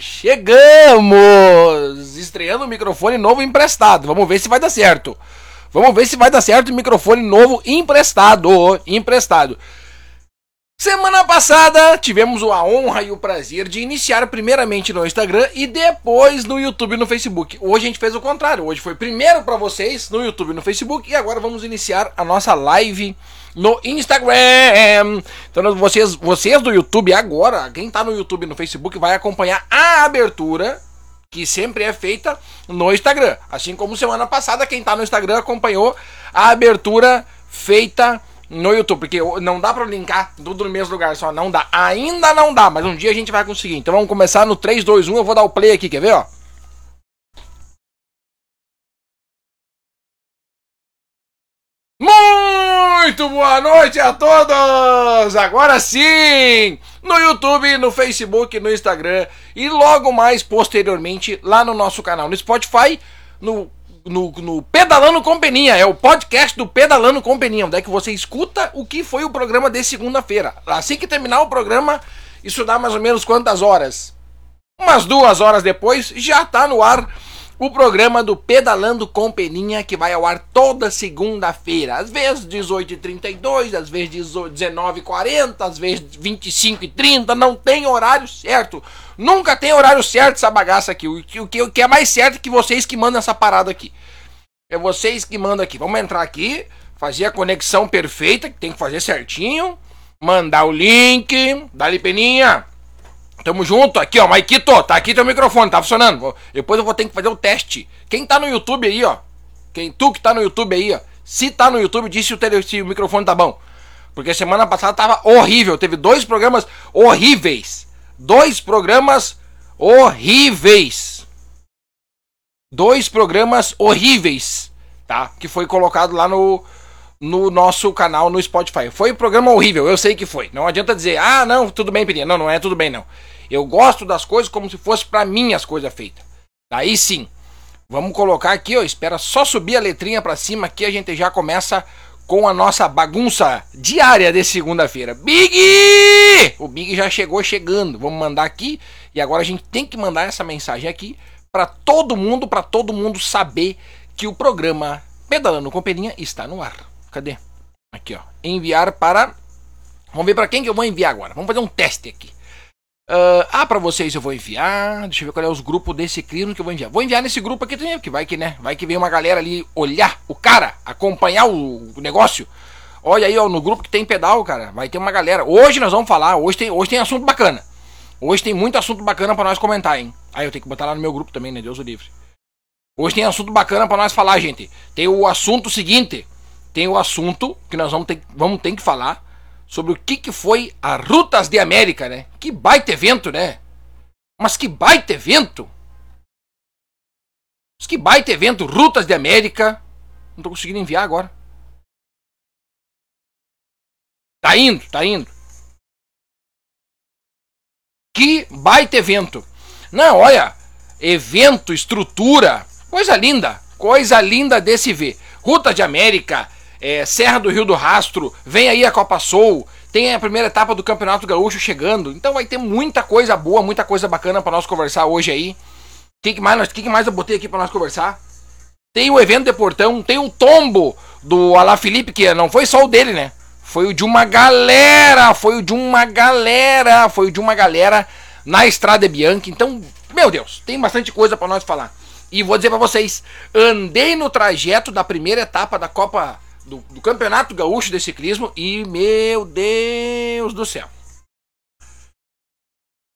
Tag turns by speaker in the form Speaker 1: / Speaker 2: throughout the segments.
Speaker 1: Chegamos! Estreando o microfone novo emprestado. Vamos ver se vai dar certo. Vamos ver se vai dar certo o microfone novo emprestado. Emprestado. Semana passada tivemos a honra e o prazer de iniciar primeiramente no Instagram e depois no YouTube e no Facebook. Hoje a gente fez o contrário. Hoje foi primeiro para vocês no YouTube e no Facebook e agora vamos iniciar a nossa live no Instagram. Então vocês, vocês do YouTube agora, quem tá no YouTube e no Facebook vai acompanhar a abertura que sempre é feita no Instagram. Assim como semana passada quem tá no Instagram acompanhou a abertura feita no YouTube, porque não dá pra linkar tudo no mesmo lugar, só não dá. Ainda não dá, mas um dia a gente vai conseguir. Então vamos começar no 3, 2, 1, eu vou dar o play aqui, quer ver, ó? Muito boa noite a todos! Agora sim! No YouTube, no Facebook, no Instagram e logo mais posteriormente lá no nosso canal no Spotify, no no, no Pedalando com Peninha, é o podcast do Pedalando com Peninha, onde é que você escuta o que foi o programa de segunda-feira. Assim que terminar o programa, isso dá mais ou menos quantas horas? Umas duas horas depois, já está no ar o programa do Pedalando com Peninha, que vai ao ar toda segunda-feira, às vezes 18h32, às vezes 19h40, às vezes 25h30, não tem horário certo. Nunca tem horário certo essa bagaça aqui. O que, o que, é mais certo é que vocês que mandam essa parada aqui. É vocês que mandam aqui. Vamos entrar aqui, fazer a conexão perfeita, que tem que fazer certinho. Mandar o link. Dali, Peninha. Tamo junto, aqui ó, Maikito, tá aqui teu microfone, tá funcionando. Depois eu vou ter que fazer o teste. Quem tá no YouTube aí, ó, quem tu que tá no YouTube aí, ó, se tá no YouTube, disse se o, tele, se o microfone tá bom. Porque semana passada tava horrível, teve dois programas horríveis. Dois programas horríveis. Dois programas horríveis, tá? Que foi colocado lá no no nosso canal no Spotify. Foi um programa horrível, eu sei que foi. Não adianta dizer, ah, não, tudo bem, Pirinha. Não, não é tudo bem, não. Eu gosto das coisas como se fosse para mim as coisas feitas. Aí sim. Vamos colocar aqui, ó. Espera só subir a letrinha para cima aqui. A gente já começa com a nossa bagunça diária de segunda-feira. Big! O Big já chegou chegando. Vamos mandar aqui. E agora a gente tem que mandar essa mensagem aqui para todo mundo, para todo mundo saber que o programa Pedalando com Peninha está no ar. Cadê? Aqui, ó. Enviar para. Vamos ver para quem que eu vou enviar agora. Vamos fazer um teste aqui. Uh, ah, para vocês eu vou enviar. Deixa eu ver qual é os grupos desse ciclismo que eu vou enviar. Vou enviar nesse grupo aqui também, que vai que, né? Vai que vem uma galera ali olhar o cara, acompanhar o, o negócio. Olha aí, ó, no grupo que tem pedal, cara, vai ter uma galera. Hoje nós vamos falar, hoje tem, hoje tem assunto bacana. Hoje tem muito assunto bacana para nós comentar, hein? Aí eu tenho que botar lá no meu grupo também, né? Deus o livre. Hoje tem assunto bacana para nós falar, gente. Tem o assunto seguinte tem o assunto que nós vamos ter, vamos ter que falar sobre o que, que foi a Rutas de América, né? Que baita evento, né? Mas que baita evento! Mas que baita evento, Rutas de América. Não tô conseguindo enviar agora. Tá indo, tá indo. Que baita evento. Não, olha, evento, estrutura, coisa linda, coisa linda desse ver. Ruta de América, é, Serra do Rio do Rastro, vem aí a Copa Soul, tem a primeira etapa do Campeonato Gaúcho chegando. Então vai ter muita coisa boa, muita coisa bacana para nós conversar hoje aí. O que, que, mais, que, que mais eu botei aqui para nós conversar? Tem o evento de Portão, tem o tombo do Alá Felipe, que não foi só o dele, né? Foi o de uma galera, foi o de uma galera, foi o de uma galera na Estrada Bianca. Então, meu Deus, tem bastante coisa para nós falar. E vou dizer para vocês, andei no trajeto da primeira etapa da Copa do, do Campeonato Gaúcho de Ciclismo e, meu Deus do céu.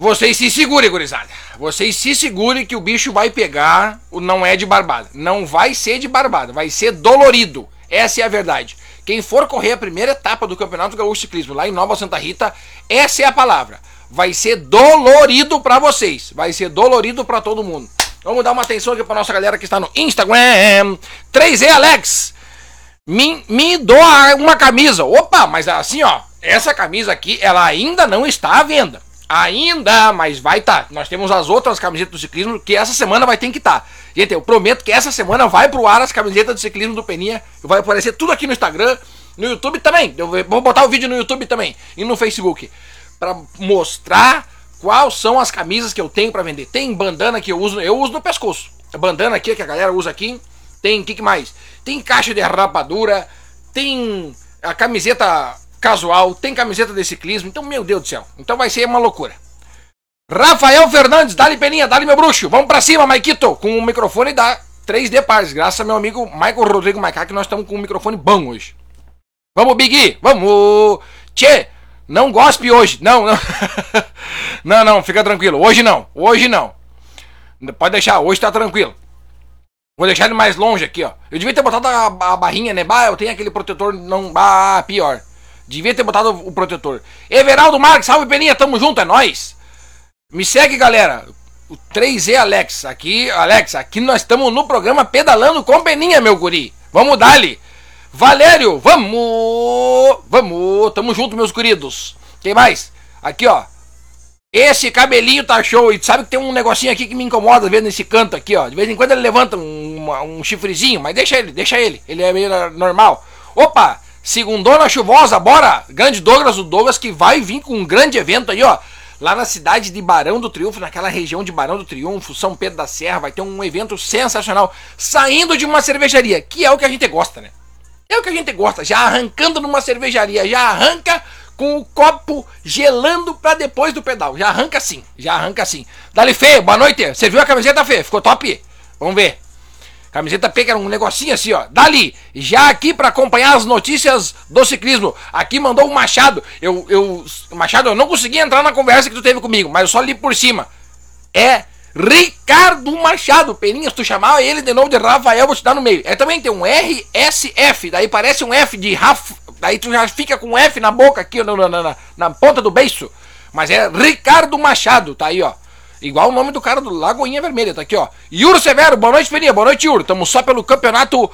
Speaker 1: Vocês se segurem, gurizada. Vocês se segurem que o bicho vai pegar o não é de barbada. Não vai ser de barbada, vai ser dolorido. Essa é a verdade. Quem for correr a primeira etapa do Campeonato Gaúcho de Ciclismo lá em Nova Santa Rita, essa é a palavra. Vai ser dolorido para vocês. Vai ser dolorido para todo mundo. Vamos dar uma atenção aqui para nossa galera que está no Instagram. 3E Alex me, me doa uma camisa. Opa, mas assim, ó, essa camisa aqui, ela ainda não está à venda. Ainda, mas vai estar. Tá. Nós temos as outras camisetas do ciclismo que essa semana vai ter que estar. Tá. Gente, eu prometo que essa semana vai pro ar as camisetas do ciclismo do Peninha. Vai aparecer tudo aqui no Instagram, no YouTube também. Eu vou botar o vídeo no YouTube também e no Facebook para mostrar quais são as camisas que eu tenho para vender. Tem bandana que eu uso, eu uso no pescoço. A bandana aqui que a galera usa aqui. Tem, o que, que mais? Tem caixa de rapadura, tem a camiseta casual, tem camiseta de ciclismo. Então, meu Deus do céu. Então vai ser uma loucura. Rafael Fernandes, dá-lhe peninha, dá-lhe meu bruxo. Vamos pra cima, Maikito, com o microfone da 3D Pars. Graças ao meu amigo Michael Rodrigo Maicá, que nós estamos com um microfone bom hoje. Vamos, Big, vamos. Tchê, não gospe hoje. Não, não. não, não, fica tranquilo. Hoje não, hoje não. Pode deixar, hoje tá tranquilo. Vou deixar ele mais longe aqui, ó. Eu devia ter botado a, a barrinha, né? Bah, eu tenho aquele protetor, não. Bah, pior. Devia ter botado o, o protetor. Everaldo Marques, salve Peninha, tamo junto, é nóis. Me segue, galera. O 3E Alex. Aqui, Alex, aqui nós estamos no programa Pedalando com Peninha, meu guri. Vamos dali. Valério, vamos! Vamos! Tamo junto, meus queridos. Quem mais? Aqui, ó. Esse cabelinho tá show. E sabe que tem um negocinho aqui que me incomoda, vendo nesse canto aqui, ó. De vez em quando ele levanta um, um chifrezinho, mas deixa ele, deixa ele. Ele é meio normal. Opa! Segundona chuvosa, bora! Grande Douglas, o Douglas que vai vir com um grande evento aí, ó. Lá na cidade de Barão do Triunfo, naquela região de Barão do Triunfo, São Pedro da Serra, vai ter um evento sensacional. Saindo de uma cervejaria, que é o que a gente gosta, né? É o que a gente gosta, já arrancando numa cervejaria, já arranca com o copo gelando para depois do pedal. Já arranca assim, já arranca assim. Dali Fê, boa noite. Você viu a camiseta Fê? Ficou top? Vamos ver. Camiseta P, que era um negocinho assim, ó. Dali, já aqui para acompanhar as notícias do ciclismo. Aqui mandou o Machado. Eu, eu, Machado, eu não consegui entrar na conversa que tu teve comigo, mas eu só li por cima. É Ricardo Machado. Peninha, se tu chamar ele de novo de Rafael, vou te dar no meio. É também tem um RSF, daí parece um F de Rafa. Daí tu já fica com um F na boca aqui, na, na, na, na ponta do beiço. Mas é Ricardo Machado, tá aí, ó. Igual o nome do cara do Lagoinha Vermelha, tá aqui, ó. Yuro Severo, boa noite, Peninha. Boa noite, Yuro. Tamo só pelo campeonato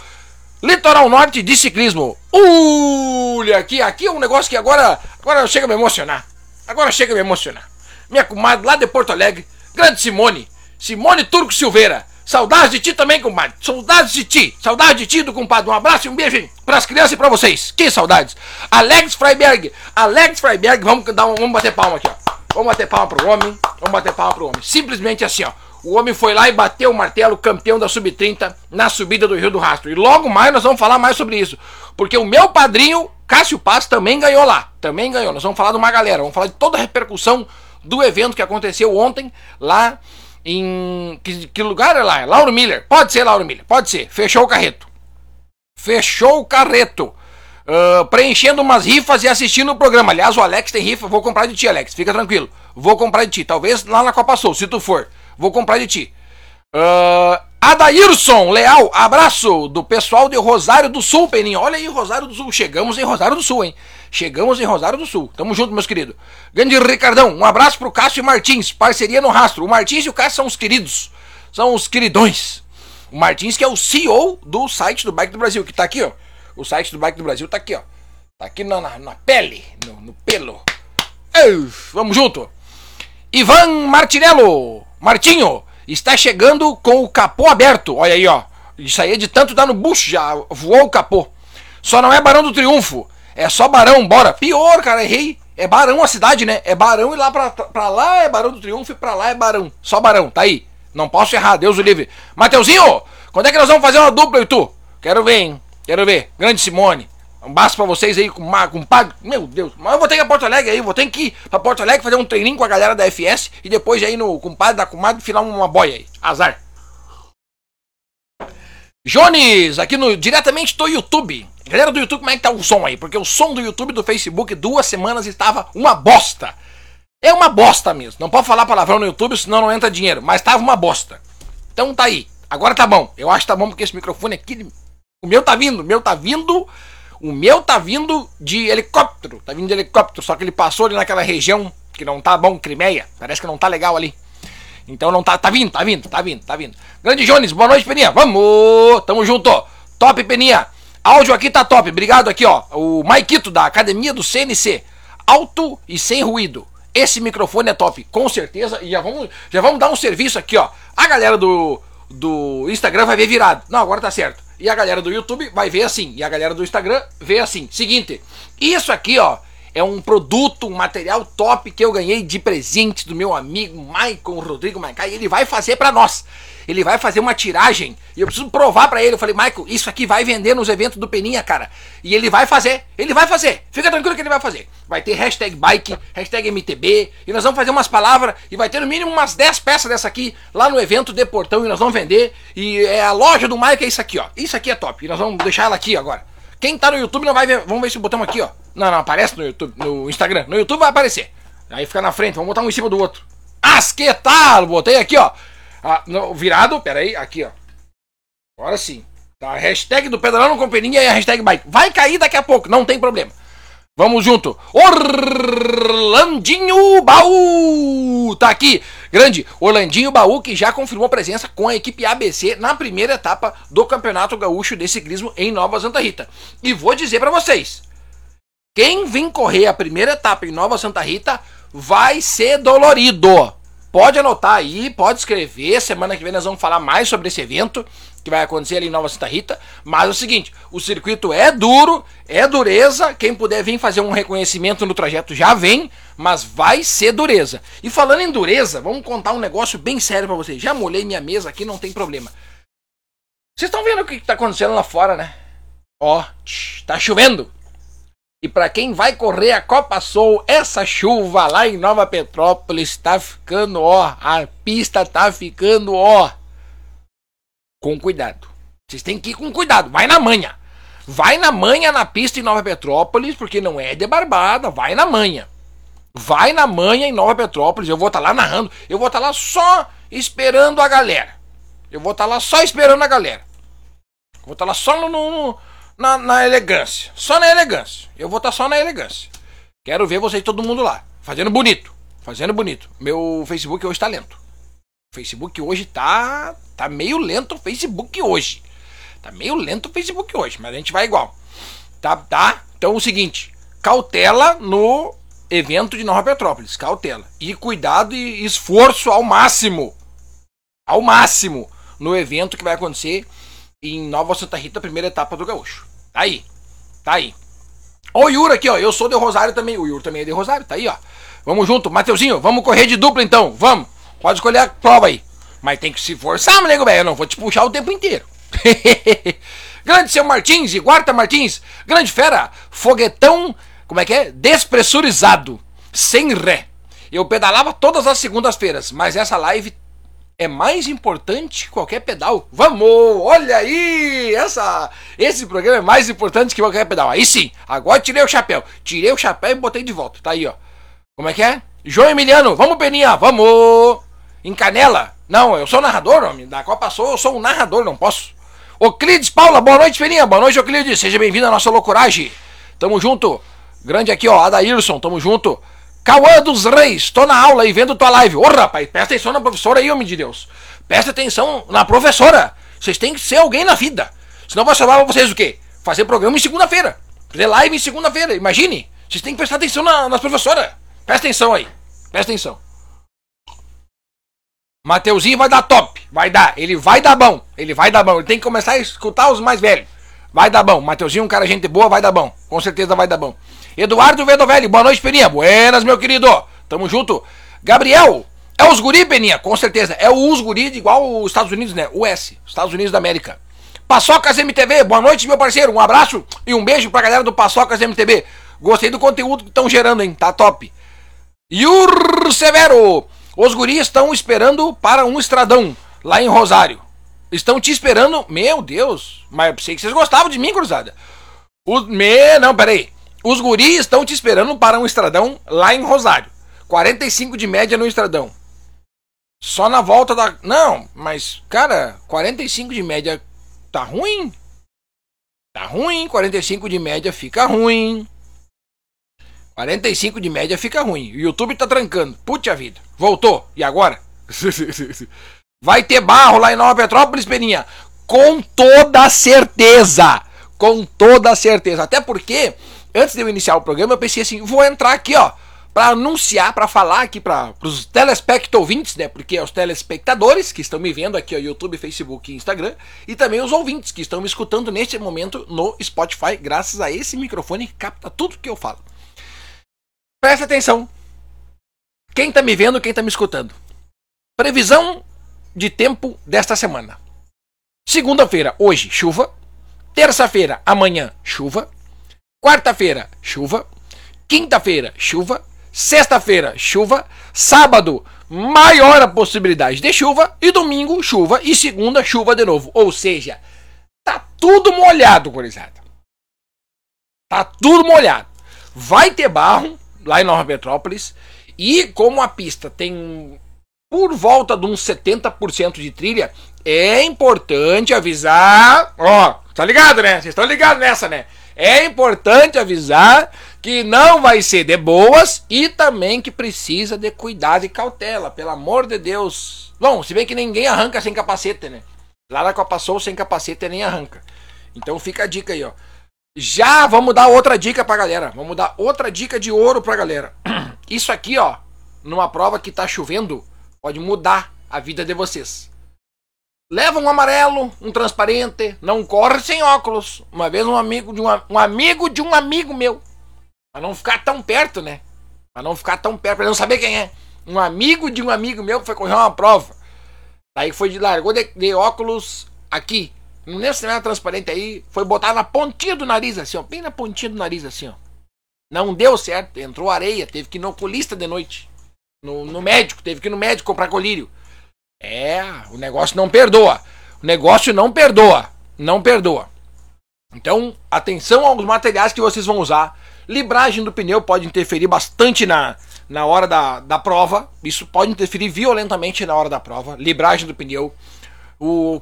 Speaker 1: Litoral Norte de Ciclismo. Olha aqui, aqui é um negócio que agora, agora chega a me emocionar. Agora chega a me emocionar. Minha comadre lá de Porto Alegre, grande Simone, Simone Turco Silveira. Saudades de ti também, compadre. Saudades de ti. Saudades de ti, do compadre. Um abraço e um beijo para as crianças e para vocês. Que saudades. Alex Freiberg. Alex Freiberg, vamos, dar um, vamos bater palma aqui, ó. Vamos bater palma pro homem. Vamos bater palma pro homem. Simplesmente assim, ó. O homem foi lá e bateu o martelo, campeão da Sub-30 na subida do Rio do Rastro. E logo mais nós vamos falar mais sobre isso. Porque o meu padrinho, Cássio Paz, também ganhou lá. Também ganhou. Nós vamos falar de uma galera. Vamos falar de toda a repercussão do evento que aconteceu ontem lá em. Que, que lugar é lá? É Lauro Miller. Pode ser Lauro Miller, pode ser. Fechou o carreto. Fechou o carreto. Uh, preenchendo umas rifas e assistindo o programa. Aliás, o Alex tem rifa. Vou comprar de ti, Alex. Fica tranquilo. Vou comprar de ti. Talvez lá na Copa Sul, se tu for. Vou comprar de ti. Uh, Adairson, leal, abraço do pessoal de Rosário do Sul, Peninho. Olha aí, Rosário do Sul. Chegamos em Rosário do Sul, hein? Chegamos em Rosário do Sul. Tamo junto, meus queridos. Grande Ricardão, um abraço pro Cássio Martins, parceria no rastro. O Martins e o Cássio são os queridos. São os queridões. O Martins, que é o CEO do site do Bike do Brasil, que tá aqui, ó. O site do Bike do Brasil tá aqui, ó. Tá aqui na, na, na pele, no, no pelo. Ei, vamos junto. Ivan Martinello, Martinho, está chegando com o capô aberto. Olha aí, ó. Isso aí é de tanto dar no bucho, já voou o capô. Só não é Barão do Triunfo. É só Barão, bora. Pior, cara, errei. É Barão a cidade, né? É Barão e lá pra, pra lá é Barão do Triunfo e pra lá é Barão. Só Barão, tá aí. Não posso errar, Deus o livre. Mateuzinho, quando é que nós vamos fazer uma dupla e tu? Quero ver, hein? Quero ver. Grande Simone. Um baço pra vocês aí com, com pago. Meu Deus, mas eu vou ter que ir pra Porto Alegre aí, vou ter que ir pra Porto Alegre fazer um treininho com a galera da FS e depois aí no compadre da comadre filar uma boia aí. Azar. Jones, aqui no diretamente do YouTube. Galera do YouTube, como é que tá o som aí? Porque o som do YouTube do Facebook duas semanas estava uma bosta. É uma bosta mesmo. Não pode falar palavrão no YouTube, senão não entra dinheiro. Mas tava uma bosta. Então tá aí. Agora tá bom. Eu acho que tá bom porque esse microfone aqui. O meu tá vindo. O meu tá vindo. O meu tá vindo de helicóptero. Tá vindo de helicóptero. Só que ele passou ali naquela região que não tá bom, Crimeia. Parece que não tá legal ali. Então não tá. Tá vindo, tá vindo, tá vindo, tá vindo. Grande Jones, boa noite, Peninha. Vamos! Tamo junto. Top, Peninha. Áudio aqui tá top, obrigado aqui, ó. O Maikito da Academia do CNC. Alto e sem ruído. Esse microfone é top, com certeza. E já vamos, já vamos dar um serviço aqui, ó. A galera do, do Instagram vai ver virado. Não, agora tá certo. E a galera do YouTube vai ver assim. E a galera do Instagram vê assim. Seguinte, isso aqui, ó, é um produto, um material top que eu ganhei de presente do meu amigo Michael Rodrigo Maicai. Ele vai fazer para nós. Ele vai fazer uma tiragem e eu preciso provar para ele. Eu falei, Michael, isso aqui vai vender nos eventos do Peninha, cara. E ele vai fazer. Ele vai fazer. Fica tranquilo que ele vai fazer. Vai ter hashtag bike, hashtag MTB. E nós vamos fazer umas palavras. E vai ter no mínimo umas 10 peças dessa aqui lá no evento de Portão. E nós vamos vender. E é a loja do Michael é isso aqui, ó. Isso aqui é top. E nós vamos deixar ela aqui agora. Quem tá no YouTube não vai ver. Vamos ver se botamos aqui, ó. Não, não, aparece no YouTube, no Instagram. No YouTube vai aparecer. Aí fica na frente, vamos botar um em cima do outro. Asquetal! Botei aqui, ó. Ah, virado, peraí, aqui, ó. Agora sim. Tá, a hashtag do pedalando com peninha e a hashtag bike. Vai cair daqui a pouco, não tem problema. Vamos junto. Orlandinho Baú! Tá aqui. Grande Orlandinho Baú que já confirmou presença com a equipe ABC na primeira etapa do Campeonato Gaúcho de Ciclismo em Nova Santa Rita. E vou dizer para vocês, quem vir correr a primeira etapa em Nova Santa Rita vai ser dolorido. Pode anotar aí, pode escrever. Semana que vem nós vamos falar mais sobre esse evento que vai acontecer ali em Nova Santa Rita. Mas é o seguinte: o circuito é duro, é dureza. Quem puder vir fazer um reconhecimento no trajeto já vem, mas vai ser dureza. E falando em dureza, vamos contar um negócio bem sério para vocês. Já molhei minha mesa aqui, não tem problema. Vocês estão vendo o que está acontecendo lá fora, né? Ó, tá chovendo. E para quem vai correr a Copa Soul, essa chuva lá em Nova Petrópolis tá ficando, ó, a pista tá ficando, ó, com cuidado. Vocês têm que ir com cuidado, vai na manha. Vai na manha na pista em Nova Petrópolis, porque não é de barbada, vai na manha. Vai na manha em Nova Petrópolis, eu vou estar tá lá narrando, eu vou estar tá lá só esperando a galera. Eu vou estar tá lá só esperando a galera. Vou estar tá lá só no, no na, na elegância. Só na elegância. Eu vou estar tá só na elegância. Quero ver vocês todo mundo lá. Fazendo bonito. Fazendo bonito. Meu Facebook hoje tá lento. O Facebook hoje tá. Tá meio lento o Facebook hoje. Tá meio lento o Facebook hoje, mas a gente vai igual. Tá? Tá? Então é o seguinte: cautela no evento de Nova Petrópolis. Cautela. E cuidado e esforço ao máximo. Ao máximo no evento que vai acontecer em Nova Santa Rita, primeira etapa do Gaúcho. Tá aí. Tá aí. Ó o Yuri aqui, ó. Eu sou de Rosário também. O Yuri também é de Rosário. Tá aí, ó. Vamos junto. Mateuzinho, vamos correr de dupla então. Vamos. Pode escolher a prova aí. Mas tem que se forçar, nego velho. Eu não vou te puxar o tempo inteiro. Grande seu Martins e Guarda Martins. Grande fera. Foguetão. Como é que é? Despressurizado. Sem ré. Eu pedalava todas as segundas-feiras, mas essa live é mais importante que qualquer pedal. Vamos! Olha aí! Essa, esse programa é mais importante que qualquer pedal. Aí sim, agora tirei o chapéu. Tirei o chapéu e botei de volta. Tá aí, ó. Como é que é? João Emiliano, vamos, Peninha, vamos! Em Canela? Não, eu sou narrador, homem. Da Copa Sou, eu sou um narrador, não posso. Oclides Paula, boa noite, Peninha. Boa noite, Oclides. Seja bem-vindo à nossa loucuragem. Tamo junto. Grande aqui, ó, Adairson, tamo junto. Cauã dos Reis, tô na aula e vendo tua live. Ô rapaz, presta atenção na professora aí, homem de Deus. Presta atenção na professora. Vocês têm que ser alguém na vida. Senão vai chamar vocês o quê? Fazer programa em segunda-feira. Fazer live em segunda-feira. Imagine. Vocês têm que prestar atenção na, nas professoras. Presta atenção aí. Presta atenção. Mateuzinho vai dar top. Vai dar. Ele vai dar bom. Ele vai dar bom. Ele tem que começar a escutar os mais velhos. Vai dar bom. Mateuzinho, um cara gente boa, vai dar bom. Com certeza vai dar bom. Eduardo Vedovelli, boa noite, Peninha. Buenas, meu querido. Tamo junto. Gabriel, é os guri, Peninha? Com certeza. É o os guri igual os Estados Unidos, né? US, Estados Unidos da América. Paçocas MTV, boa noite, meu parceiro. Um abraço e um beijo pra galera do Paçocas MTV. Gostei do conteúdo que estão gerando, hein? Tá top. Yur Severo, os guris estão esperando para um estradão lá em Rosário. Estão te esperando. Meu Deus, mas eu pensei que vocês gostavam de mim, cruzada. O me, não, peraí. Os guris estão te esperando para um estradão lá em Rosário. 45 de média no estradão. Só na volta da. Não, mas, cara, 45 de média tá ruim. Tá ruim. 45 de média fica ruim. 45 de média fica ruim. O YouTube tá trancando. Puta vida. Voltou. E agora? Vai ter barro lá em Nova Petrópolis, Peninha. Com toda certeza. Com toda certeza. Até porque antes de eu iniciar o programa, eu pensei assim, vou entrar aqui, ó, para anunciar, para falar aqui para os telespectadores, né? Porque é os telespectadores que estão me vendo aqui, ó, YouTube, Facebook e Instagram, e também os ouvintes que estão me escutando neste momento no Spotify, graças a esse microfone que capta tudo que eu falo. Presta atenção. Quem tá me vendo, quem tá me escutando. Previsão de tempo desta semana. Segunda-feira, hoje, chuva. Terça-feira, amanhã, chuva. Quarta-feira, chuva. Quinta-feira, chuva. Sexta-feira, chuva. Sábado, maior a possibilidade de chuva. E domingo, chuva. E segunda, chuva de novo. Ou seja, tá tudo molhado, gurizada. Tá tudo molhado. Vai ter barro lá em Nova Petrópolis. E como a pista tem por volta de uns 70% de trilha, é importante avisar. Ó, tá ligado, né? Vocês estão ligados nessa, né? É importante avisar que não vai ser de boas e também que precisa de cuidado e cautela, pelo amor de Deus. Bom, se bem que ninguém arranca sem capacete, né? Lá na Copa Soul sem capacete nem arranca. Então fica a dica aí, ó. Já vamos dar outra dica pra galera. Vamos dar outra dica de ouro pra galera. Isso aqui, ó, numa prova que tá chovendo, pode mudar a vida de vocês. Leva um amarelo, um transparente, não corre sem óculos. Uma vez um amigo de um, um amigo de um amigo meu, para não ficar tão perto, né? Para não ficar tão perto, para não saber quem é. Um amigo de um amigo meu foi correr uma prova. Aí foi de largou de, de óculos aqui. Não lembro era transparente aí. Foi botar na pontinha do nariz, assim, ó. Bem na pontinha do nariz, assim, ó. Não deu certo. Entrou areia. Teve que ir no oculista de noite. No, no médico. Teve que ir no médico comprar colírio. É, o negócio não perdoa. O negócio não perdoa. Não perdoa. Então, atenção aos materiais que vocês vão usar. Libragem do pneu pode interferir bastante na, na hora da, da prova. Isso pode interferir violentamente na hora da prova. Libragem do pneu. O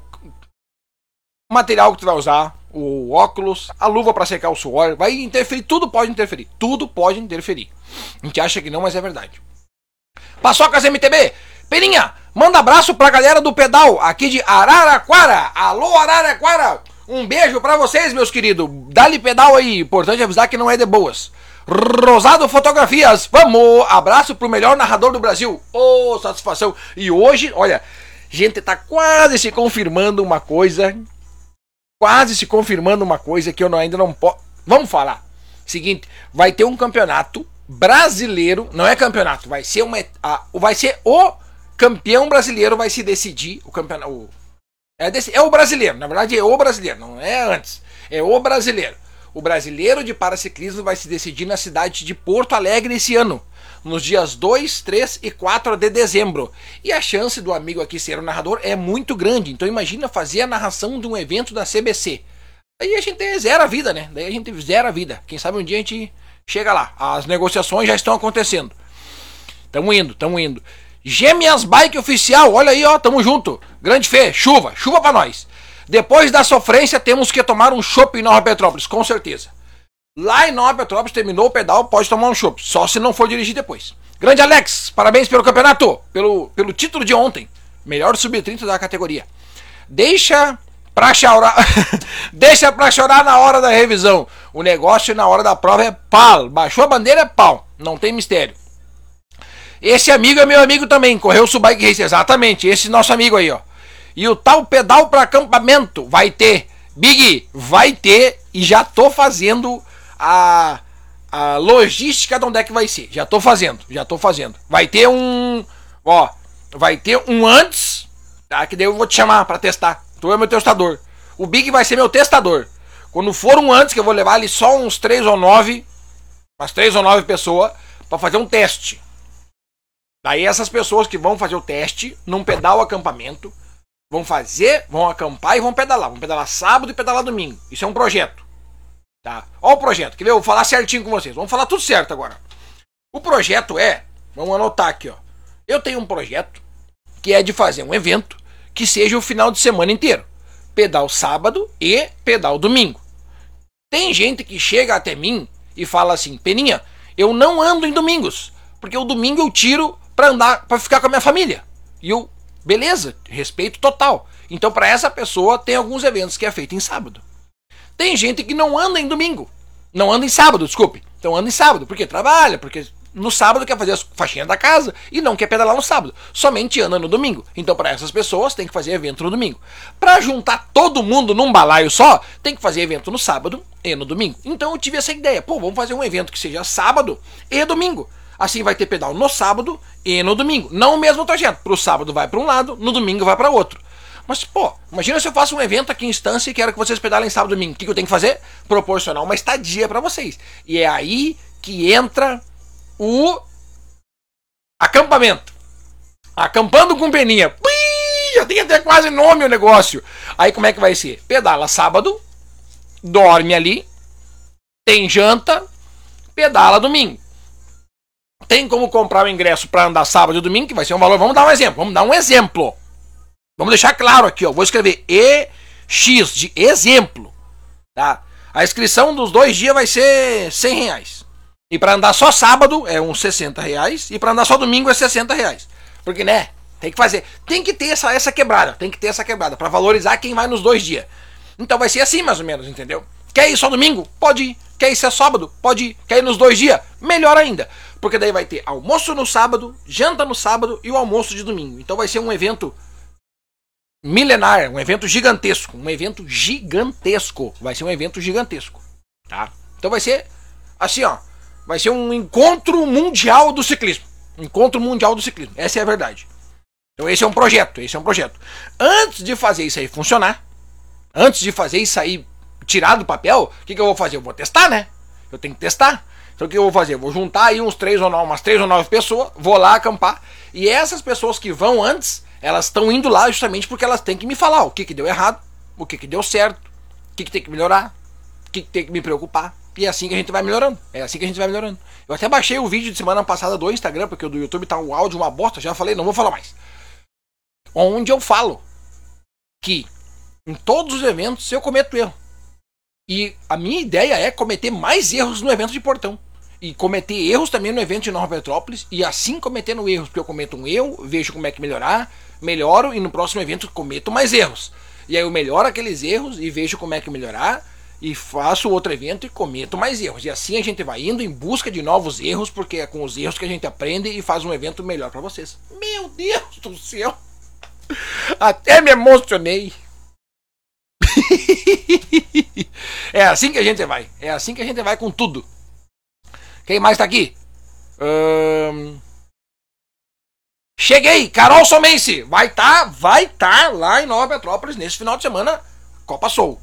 Speaker 1: material que tu vai usar, o óculos, a luva para secar o suor, vai interferir, tudo pode interferir, tudo pode interferir. A gente acha que não, mas é verdade. Paçocas MTB, Peninha, manda abraço pra galera do pedal aqui de Araraquara. Alô Araraquara, um beijo para vocês, meus queridos. Dá-lhe pedal aí, importante avisar que não é de boas. Rosado Fotografias, vamos! Abraço pro melhor narrador do Brasil. Ô, oh, satisfação. E hoje, olha, gente, tá quase se confirmando uma coisa quase se confirmando uma coisa que eu ainda não posso. Vamos falar. Seguinte, vai ter um campeonato brasileiro, não é campeonato, vai ser uma a, vai ser o campeão brasileiro vai se decidir o campeonato o, é, desse, é o brasileiro, na verdade é o brasileiro, não é antes. É o brasileiro. O brasileiro de paraciclismo vai se decidir na cidade de Porto Alegre esse ano nos dias 2, 3 e 4 de dezembro. E a chance do amigo aqui ser o narrador é muito grande. Então imagina fazer a narração de um evento da CBC. Aí a gente zera a vida, né? Daí a gente zera a vida. Quem sabe um dia a gente chega lá. As negociações já estão acontecendo. Tamo indo, tamo indo. Gêmeas Bike Oficial, olha aí, ó, tamo junto. Grande Fê, chuva, chuva para nós. Depois da sofrência, temos que tomar um chopp em Nova Petrópolis, com certeza. Lá em Nova Petrópolis, terminou o pedal, pode tomar um chopp. Só se não for dirigir depois. Grande Alex, parabéns pelo campeonato, pelo, pelo título de ontem. Melhor sub-30 da categoria. Deixa pra chorar. Deixa pra chorar na hora da revisão. O negócio na hora da prova é pau. Baixou a bandeira é pau. Não tem mistério. Esse amigo é meu amigo também. Correu o Subbike Race. Exatamente. Esse nosso amigo aí, ó. E o tal pedal para acampamento vai ter. Big, vai ter. E já tô fazendo a, a logística de onde é que vai ser. Já tô fazendo, já tô fazendo. Vai ter um. Ó, vai ter um antes, tá? Que daí eu vou te chamar para testar. Tu é meu testador. O Big vai ser meu testador. Quando for um antes, que eu vou levar ali só uns 3 ou 9, umas 3 ou 9 pessoas, para fazer um teste. Daí essas pessoas que vão fazer o teste num pedal acampamento, vão fazer, vão acampar e vão pedalar. Vão pedalar sábado e pedalar domingo. Isso é um projeto. Tá? Olha o projeto, quer ver? Eu vou falar certinho com vocês. Vamos falar tudo certo agora. O projeto é, vamos anotar aqui, ó. Eu tenho um projeto que é de fazer um evento que seja o final de semana inteiro. Pedal sábado e pedal domingo. Tem gente que chega até mim e fala assim: "Peninha, eu não ando em domingos, porque o domingo eu tiro para andar, para ficar com a minha família". E eu, beleza, respeito total. Então para essa pessoa tem alguns eventos que é feito em sábado. Tem gente que não anda em domingo. Não anda em sábado, desculpe. Então anda em sábado, porque trabalha, porque no sábado quer fazer as faxinhas da casa e não quer pedalar no sábado, somente anda no domingo. Então, para essas pessoas, tem que fazer evento no domingo. Para juntar todo mundo num balaio só, tem que fazer evento no sábado e no domingo. Então, eu tive essa ideia: pô, vamos fazer um evento que seja sábado e domingo. Assim vai ter pedal no sábado e no domingo. Não o mesmo trajeto. Pro sábado vai para um lado, no domingo vai para outro. Mas, pô, imagina se eu faço um evento aqui em instância e quero que vocês pedalem sábado e domingo. O que, que eu tenho que fazer? Proporcionar uma estadia para vocês. E é aí que entra o acampamento. Acampando com peninha. Já tem até quase nome o negócio. Aí como é que vai ser? Pedala sábado, dorme ali, tem janta, pedala domingo. Tem como comprar o ingresso para andar sábado e domingo, que vai ser um valor. Vamos dar um exemplo. Vamos dar um exemplo. Vamos deixar claro aqui, ó. Vou escrever EX de exemplo. Tá? A inscrição dos dois dias vai ser 100 reais. E para andar só sábado é uns 60 reais. E para andar só domingo é 60 reais. Porque, né? Tem que fazer. Tem que ter essa, essa quebrada. Tem que ter essa quebrada. para valorizar quem vai nos dois dias. Então vai ser assim, mais ou menos, entendeu? Quer ir só domingo? Pode ir. Quer ir só sábado? Pode ir. Quer ir nos dois dias? Melhor ainda. Porque daí vai ter almoço no sábado, janta no sábado e o almoço de domingo. Então vai ser um evento milenar, um evento gigantesco. Um evento gigantesco. Vai ser um evento gigantesco. Tá? Então vai ser assim, ó. Vai ser um encontro mundial do ciclismo. Encontro mundial do ciclismo. Essa é a verdade. Então esse é um projeto, esse é um projeto. Antes de fazer isso aí funcionar, antes de fazer isso aí tirar do papel, o que, que eu vou fazer? Eu vou testar, né? Eu tenho que testar. Então o que eu vou fazer? Eu vou juntar aí uns três ou nove, umas três ou nove pessoas, vou lá acampar. E essas pessoas que vão antes, elas estão indo lá justamente porque elas têm que me falar o que, que deu errado, o que, que deu certo, o que, que tem que melhorar, o que, que tem que me preocupar. E é assim que a gente vai melhorando. É assim que a gente vai melhorando. Eu até baixei o vídeo de semana passada do Instagram, porque o do YouTube tá um áudio uma bosta, já falei, não vou falar mais. Onde eu falo que em todos os eventos eu cometo erro. E a minha ideia é cometer mais erros no evento de Portão. E cometer erros também no evento de Nova Petrópolis. E assim cometendo erros, porque eu cometo um erro, vejo como é que melhorar, melhoro e no próximo evento cometo mais erros. E aí eu melhoro aqueles erros e vejo como é que melhorar e faço outro evento e cometo mais erros. E assim a gente vai indo em busca de novos erros, porque é com os erros que a gente aprende e faz um evento melhor para vocês. Meu Deus do céu! Até me emocionei. é assim que a gente vai. É assim que a gente vai com tudo. Quem mais tá aqui? Um... Cheguei, Carol Somense. Vai tá, vai tá lá em Nova Petrópolis nesse final de semana. Copa Soul.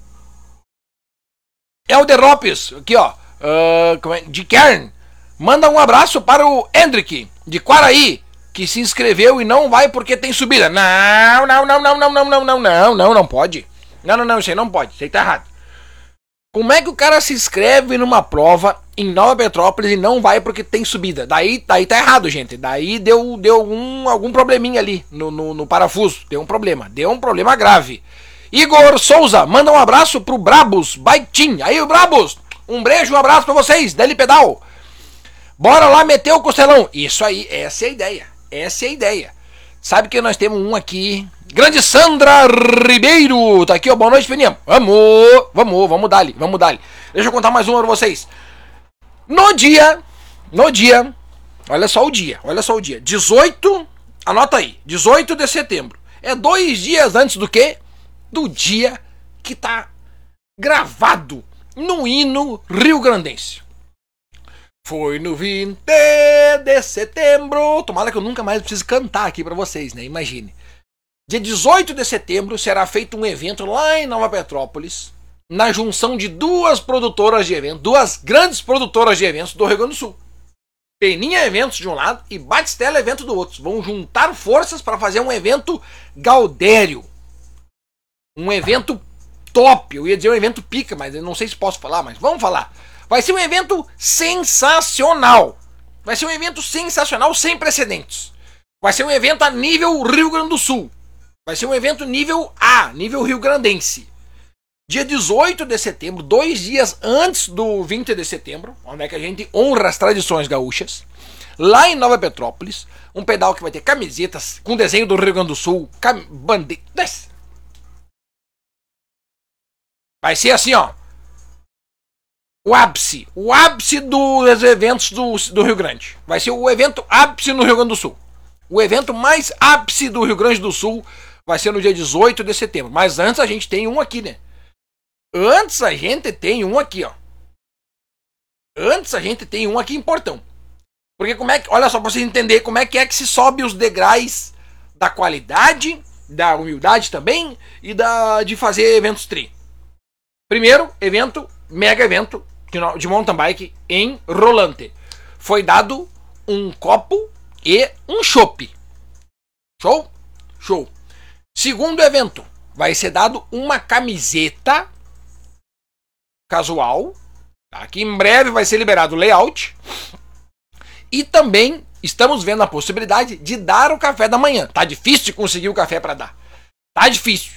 Speaker 1: Elder Lopes, aqui ó, uh, de Kern, manda um abraço para o Hendrick, de Quaraí, que se inscreveu e não vai porque tem subida. Não, não, não, não, não, não, não, não, não, não, não pode. Não, não, não, isso aí não pode, isso aí tá errado. Como é que o cara se inscreve numa prova em Nova Petrópolis e não vai porque tem subida? Daí, daí tá errado, gente. Daí deu, deu algum, algum probleminha ali no, no, no parafuso. Deu um problema. Deu um problema grave. Igor Souza, manda um abraço pro Brabos Bike Team. Aí, o Brabos, um beijo, um abraço para vocês, Deli Pedal. Bora lá meter o costelão. Isso aí, essa é a ideia. Essa é a ideia. Sabe que nós temos um aqui. Grande Sandra Ribeiro. Tá aqui, ó. Boa noite, Fininha. Vamos, vamos, vamos dar vamos dar Deixa eu contar mais uma pra vocês. No dia, no dia, olha só o dia, olha só o dia. 18, anota aí, 18 de setembro. É dois dias antes do que? Do dia que está gravado no hino rio-grandense. Foi no 20 de setembro. Tomara que eu nunca mais precise cantar aqui para vocês, né? Imagine. Dia 18 de setembro será feito um evento lá em Nova Petrópolis, na junção de duas produtoras de eventos, duas grandes produtoras de eventos do Rio Grande do Sul. Peninha Eventos de um lado e Batistela Evento do outro. Vão juntar forças para fazer um evento Gaudério um evento top. Eu ia dizer um evento pica, mas eu não sei se posso falar, mas vamos falar. Vai ser um evento sensacional. Vai ser um evento sensacional sem precedentes. Vai ser um evento a nível Rio Grande do Sul. Vai ser um evento nível A, nível Rio Grandense. Dia 18 de setembro, dois dias antes do 20 de setembro, onde é que a gente honra as tradições gaúchas. Lá em Nova Petrópolis, um pedal que vai ter camisetas com desenho do Rio Grande do Sul, cam... bandeiras Vai ser assim, ó. o ápice, o ápice dos eventos do, do Rio Grande. Vai ser o evento ápice no Rio Grande do Sul. O evento mais ápice do Rio Grande do Sul vai ser no dia 18 de setembro. Mas antes a gente tem um aqui, né? Antes a gente tem um aqui, ó. Antes a gente tem um aqui em Portão. Porque como é que, olha só para vocês entenderem como é que é que se sobe os degraus da qualidade, da humildade também e da de fazer eventos tri. Primeiro, evento, mega evento de, mountain bike em Rolante. Foi dado um copo e um chopp. Show? Show. Segundo evento, vai ser dado uma camiseta casual. Tá? Que em breve vai ser liberado o layout. E também estamos vendo a possibilidade de dar o café da manhã. Tá difícil de conseguir o café para dar. Tá difícil.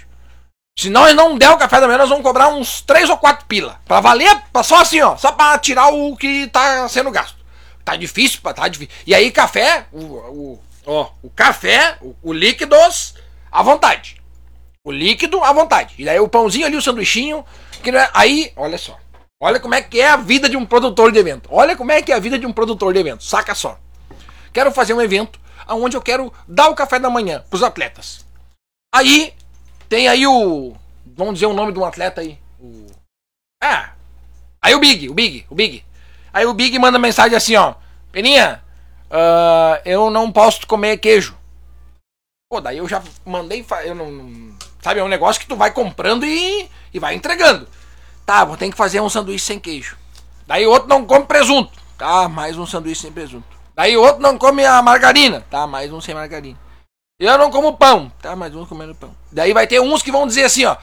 Speaker 1: Se nós não der o café da manhã, nós vamos cobrar uns 3 ou 4 pila. Pra valer, só assim, ó. Só pra tirar o que tá sendo gasto. Tá difícil, tá difícil. E aí, café, o, o, ó, o café, o, o líquidos, à vontade. O líquido à vontade. E aí o pãozinho ali, o sanduichinho. Que é, aí, olha só. Olha como é que é a vida de um produtor de evento. Olha como é que é a vida de um produtor de evento. Saca só. Quero fazer um evento onde eu quero dar o café da manhã pros atletas. Aí tem aí o. Vamos dizer o nome de um atleta aí. O. Ah! Aí o Big, o Big, o Big. Aí o Big manda mensagem assim, ó. Peninha, uh, eu não posso comer queijo. Pô, daí eu já mandei. Eu não, sabe, é um negócio que tu vai comprando e, e vai entregando. Tá, vou ter que fazer um sanduíche sem queijo. Daí outro não come presunto. Tá, mais um sanduíche sem presunto. Daí outro não come a margarina. Tá, mais um sem margarina. Eu não como pão. Tá, mais um comendo pão. Daí vai ter uns que vão dizer assim, ó.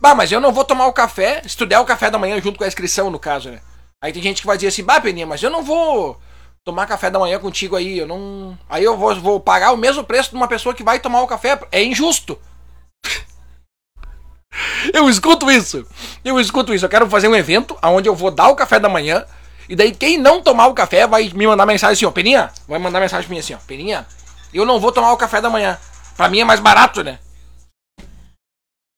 Speaker 1: Bah, mas eu não vou tomar o café, se tu der o café da manhã junto com a inscrição, no caso, né? Aí tem gente que vai dizer assim, bah, Peninha, mas eu não vou tomar café da manhã contigo aí, eu não. Aí eu vou, vou pagar o mesmo preço de uma pessoa que vai tomar o café. É injusto. eu escuto isso. Eu escuto isso. Eu quero fazer um evento onde eu vou dar o café da manhã. E daí quem não tomar o café vai me mandar mensagem assim, ó, Peninha, vai mandar mensagem pra mim assim, ó, Peninha, eu não vou tomar o café da manhã. Pra mim é mais barato, né?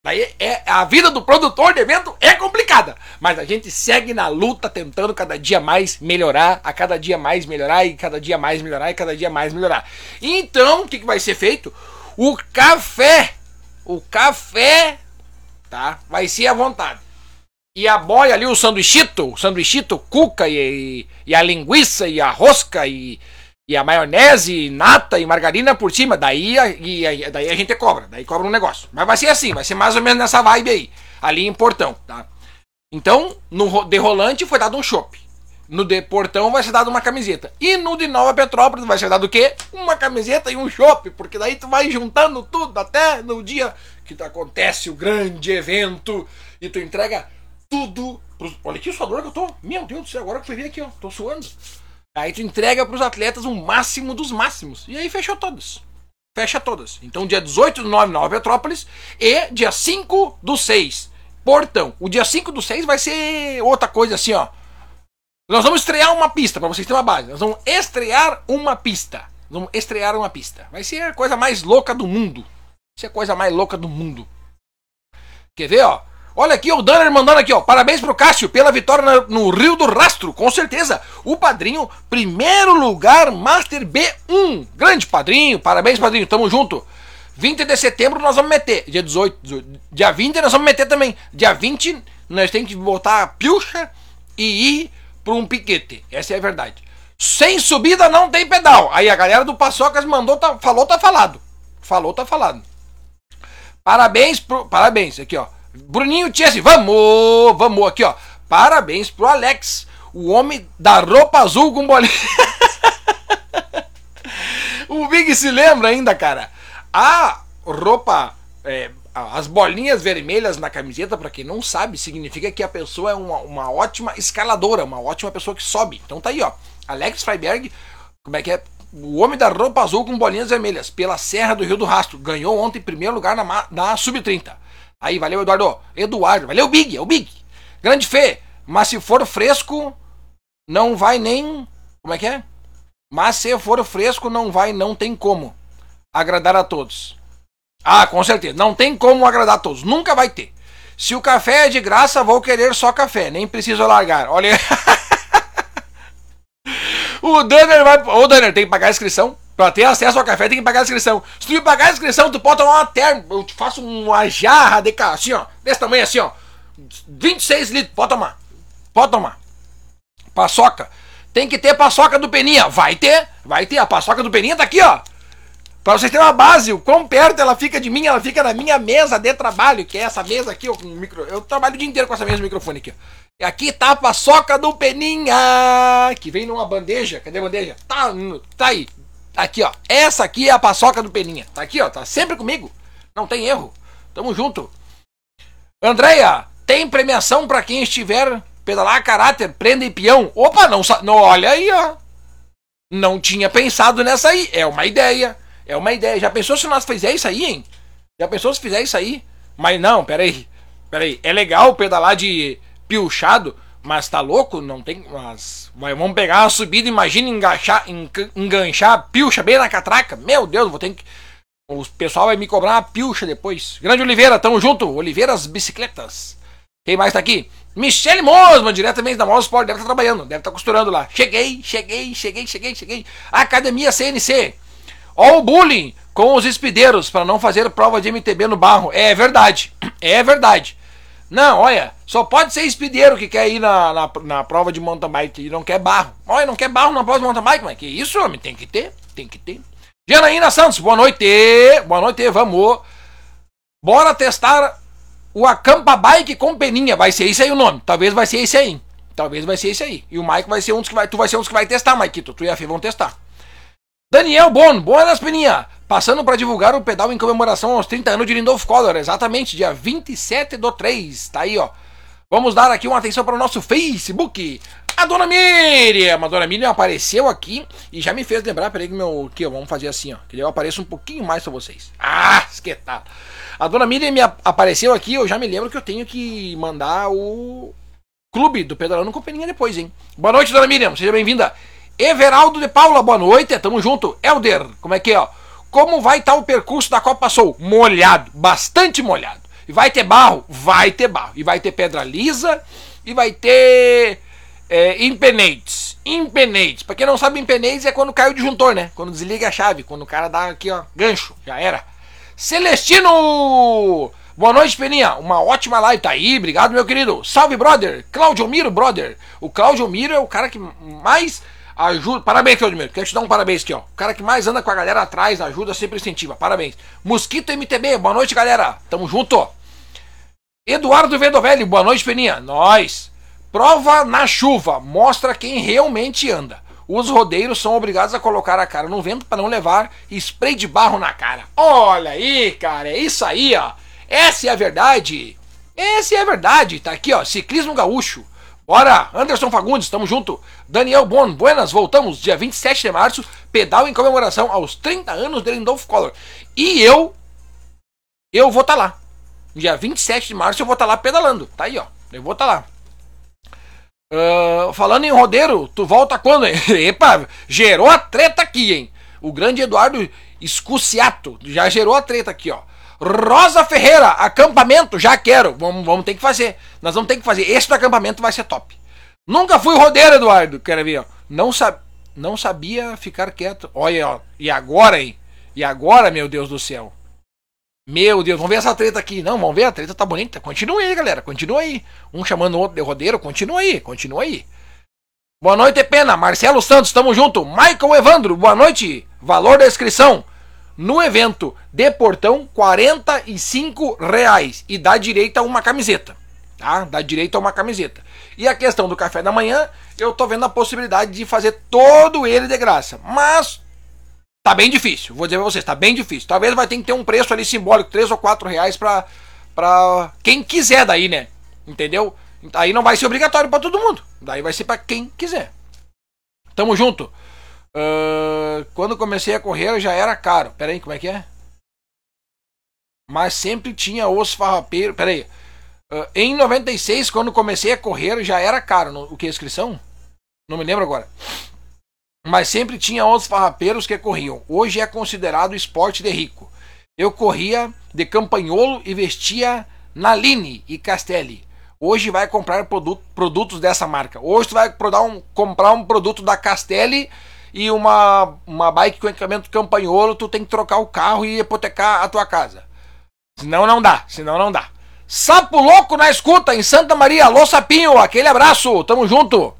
Speaker 1: Daí é, a vida do produtor de evento é complicada. Mas a gente segue na luta, tentando cada dia mais melhorar, a cada dia mais melhorar, e cada dia mais melhorar, e cada dia mais melhorar. Então, o que, que vai ser feito? O café, o café, tá? Vai ser à vontade. E a boia ali, o sanduichito, o sanduichito, cuca e, e a linguiça e a rosca e e a maionese, nata e margarina por cima, daí a, e, daí a gente cobra, daí cobra um negócio. Mas vai ser assim, vai ser mais ou menos nessa vibe aí, ali em Portão, tá? Então, no de rolante foi dado um chopp. No de Portão vai ser dado uma camiseta. E no de Nova Petrópolis vai ser dado o quê? Uma camiseta e um chopp, porque daí tu vai juntando tudo até no dia que acontece o grande evento e tu entrega tudo pros... Olha que suador que eu tô. Meu Deus do céu, agora que foi ver aqui, ó, tô suando. Aí tu entrega para os atletas o máximo dos máximos. E aí fechou todas. Fecha todas. Então dia 18 do 9 Nova Petrópolis e dia 5 do 6 Portão. O dia 5 do 6 vai ser outra coisa assim, ó. Nós vamos estrear uma pista, para vocês terem uma base. Nós vamos estrear uma pista. vamos estrear uma pista. Vai ser a coisa mais louca do mundo. Vai ser a coisa mais louca do mundo. Quer ver, ó? Olha aqui, o Danner mandando aqui, ó. Parabéns pro Cássio pela vitória no Rio do Rastro, com certeza. O padrinho, primeiro lugar, Master B1. Grande padrinho, parabéns, padrinho, tamo junto. 20 de setembro nós vamos meter. Dia 18, dia 20 nós vamos meter também. Dia 20 nós temos que botar a pilcha e ir para um piquete. Essa é a verdade. Sem subida não tem pedal. Aí a galera do Paçocas mandou, tá, falou, tá falado. Falou, tá falado. Parabéns pro. Parabéns, aqui, ó. Bruninho Chesse, vamos, vamos aqui, ó. Parabéns pro Alex, o homem da roupa azul com bolinha. o Big se lembra ainda, cara. A roupa, é, as bolinhas vermelhas na camiseta, para quem não sabe, significa que a pessoa é uma, uma ótima escaladora, uma ótima pessoa que sobe. Então tá aí, ó. Alex Freiberg, como é que é? O homem da roupa azul com bolinhas vermelhas, pela Serra do Rio do Rastro. Ganhou ontem primeiro lugar na, na Sub-30. Aí, valeu, Eduardo. Eduardo, valeu, Big, é o Big. Grande Fê, mas se for fresco, não vai nem. Como é que é? Mas se for fresco, não vai, não tem como agradar a todos. Ah, com certeza. Não tem como agradar a todos. Nunca vai ter. Se o café é de graça, vou querer só café, nem preciso largar. Olha. o Danner vai. Ô, Danner, tem que pagar a inscrição. Pra ter acesso ao café, tem que pagar a inscrição. Se tu me pagar a inscrição, tu pode tomar uma terma. Eu te faço uma jarra de cá, assim, ó. Desse tamanho assim, ó. 26 litros. Pode tomar. Pode tomar. Paçoca. Tem que ter paçoca do Peninha. Vai ter. Vai ter. A paçoca do Peninha tá aqui, ó. Pra vocês terem uma base, o quão perto ela fica de mim, ela fica na minha mesa de trabalho, que é essa mesa aqui, ó, com micro... eu trabalho o dia inteiro com essa mesa microfone aqui. E aqui tá a paçoca do Peninha, que vem numa bandeja. Cadê a bandeja? Tá, tá aí. Aqui, ó. Essa aqui é a paçoca do Peninha. Tá aqui, ó. Tá sempre comigo. Não tem erro. Tamo junto. Andréia, tem premiação para quem estiver pedalar caráter, prenda e peão. Opa, não, não olha aí, ó. Não tinha pensado nessa aí. É uma ideia. É uma ideia. Já pensou se nós fizer isso aí, hein? Já pensou se fizer isso aí? Mas não, peraí. Peraí. É legal pedalar de piochado, mas tá louco? Não tem. Mas. Vamos pegar uma subida, imagina enganchar, enganchar a pilcha bem na catraca. Meu Deus, vou ter que. O pessoal vai me cobrar uma pilcha depois. Grande Oliveira, tamo junto. Oliveiras Bicicletas. Quem mais tá aqui? Michele Mosman, diretamente da Mosport, deve estar tá trabalhando, deve estar tá costurando lá. Cheguei, cheguei, cheguei, cheguei, cheguei. Academia CNC. Ó o bullying com os espideiros para não fazer prova de MTB no barro. É verdade. É verdade. Não, olha, só pode ser espideiro que quer ir na, na, na, prova de mountain bike e não quer barro. Olha, não quer barro na prova de mountain bike, mas que isso, homem? Tem que ter, tem que ter. Janaína Santos, boa noite. Boa noite, vamos. Bora testar o Acampa Bike com peninha. Vai ser esse aí o nome. Talvez vai ser esse aí. Talvez vai ser esse aí. E o Mike vai ser um dos que vai. Tu vai ser um dos que vai testar, Maikito. Tu e a Fê vão testar. Daniel Bon, boas Peninha! Passando para divulgar o pedal em comemoração aos 30 anos de Lindolf Collor, exatamente, dia 27 do 3, tá aí ó. Vamos dar aqui uma atenção para o nosso Facebook. A dona Miriam, a dona Miriam apareceu aqui e já me fez lembrar, peraí que meu, que vamos fazer assim, ó, que eu apareço um pouquinho mais para vocês. Ah, esquetado. A dona Miriam me apareceu aqui, eu já me lembro que eu tenho que mandar o clube do Pedalando com Peninha depois, hein. Boa noite, dona Miriam, seja bem-vinda. Everaldo de Paula, boa noite, tamo junto. Elder, como é que é, ó? Como vai estar tá o percurso da Copa Sul? Molhado, bastante molhado. E vai ter barro? Vai ter barro. E vai ter pedra lisa e vai ter é, impenates. Impenates. Pra quem não sabe, impenates é quando cai o disjuntor, né? Quando desliga a chave, quando o cara dá aqui, ó, gancho. Já era. Celestino! Boa noite, Peninha. Uma ótima live tá aí. Obrigado, meu querido. Salve, brother. Claudio Miro, brother. O Claudio Miro é o cara que mais Ajuda. Parabéns, Claudimiro. Quero te dar um parabéns aqui, ó. O cara que mais anda com a galera atrás, ajuda, sempre incentiva. Parabéns. Mosquito MTB, boa noite, galera. Tamo junto. Eduardo Vedovelli, boa noite, Peninha. Nós. Prova na chuva. Mostra quem realmente anda. Os rodeiros são obrigados a colocar a cara no vento para não levar spray de barro na cara. Olha aí, cara. É isso aí, ó. Essa é a verdade. Essa é a verdade. Tá aqui, ó. Ciclismo gaúcho. Bora! Anderson Fagundes, tamo junto. Daniel Bon, buenas, voltamos dia 27 de março, pedal em comemoração aos 30 anos de Lindolf Collor. E eu, eu vou estar tá lá. Dia 27 de março eu vou estar tá lá pedalando. Tá aí, ó. Eu vou estar tá lá. Uh, falando em rodeiro, tu volta quando? Epa, gerou a treta aqui, hein? O grande Eduardo Escuciato já gerou a treta aqui, ó. Rosa Ferreira, acampamento, já quero. Vamos, vamos ter que fazer. Nós vamos ter que fazer. Esse do acampamento vai ser top. Nunca fui rodeiro, Eduardo. Quero ver, ó. Não, não sabia ficar quieto. Olha, ó. E agora, hein? E agora, meu Deus do céu. Meu Deus, vamos ver essa treta aqui. Não, vamos ver, a treta tá bonita. Continua aí, galera. Continua aí. Um chamando o outro de rodeiro. Continua aí, continua aí. Boa noite, Pena. Marcelo Santos, tamo junto. Michael Evandro, boa noite. Valor da inscrição no evento de portão, 45 reais. E dá direito a uma camiseta. Tá? Dá direito a uma camiseta. E a questão do café da manhã, eu tô vendo a possibilidade de fazer todo ele de graça. Mas tá bem difícil. Vou dizer pra vocês, tá bem difícil. Talvez vai ter que ter um preço ali simbólico, 3 ou 4 reais pra, pra quem quiser daí, né? Entendeu? Aí não vai ser obrigatório para todo mundo. Daí vai ser para quem quiser. Tamo junto. Uh, quando comecei a correr já era caro. Pera aí, como é que é? Mas sempre tinha os farrapeiros. Pera aí. Uh, em 96, quando comecei a correr, já era caro. No, o que? Inscrição? Não me lembro agora. Mas sempre tinha os farrapeiros que corriam. Hoje é considerado esporte de rico. Eu corria de campanholo e vestia Naline e Castelli. Hoje vai comprar produto, produtos dessa marca. Hoje tu vai um, comprar um produto da Castelli e uma, uma bike com equipamento campanholo, tu tem que trocar o carro e hipotecar a tua casa. Senão não dá, senão não dá. Sapo Louco na escuta em Santa Maria. Alô, Sapinho, aquele abraço, tamo junto.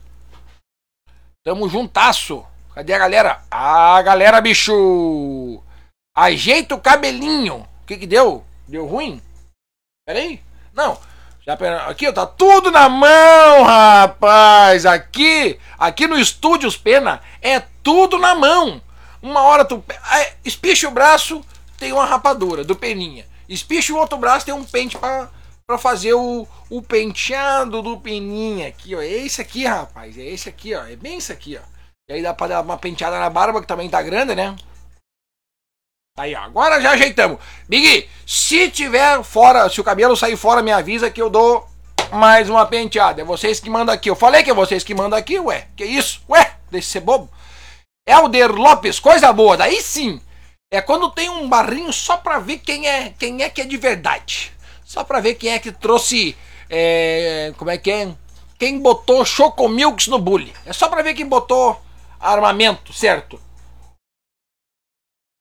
Speaker 1: Tamo juntasso. Cadê a galera? Ah, galera, bicho. Ajeita o cabelinho. O que que deu? Deu ruim? Peraí. Não. Aqui, tá tudo na mão, rapaz. Aqui, aqui no Estúdios Pena é tudo na mão. Uma hora tu espicha o braço, tem uma rapadura do peninha. Espicha o outro braço, tem um pente para para fazer o, o penteado do peninha aqui, ó. É esse aqui, rapaz. É esse aqui, ó. É bem esse aqui, ó. E aí dá pra dar uma penteada na barba, que também tá grande, né? Aí, ó. Agora já ajeitamos. Big, se tiver fora, se o cabelo sair fora, me avisa que eu dou mais uma penteada. É vocês que mandam aqui. Eu falei que é vocês que mandam aqui, ué. Que isso? Ué, deixa de ser bobo. Elder Lopes, coisa boa. Daí sim. É quando tem um barrinho só pra ver quem é, quem é que é de verdade. Só pra ver quem é que trouxe. É, como é que é? Quem botou Chocomilks no bully. É só pra ver quem botou armamento, certo?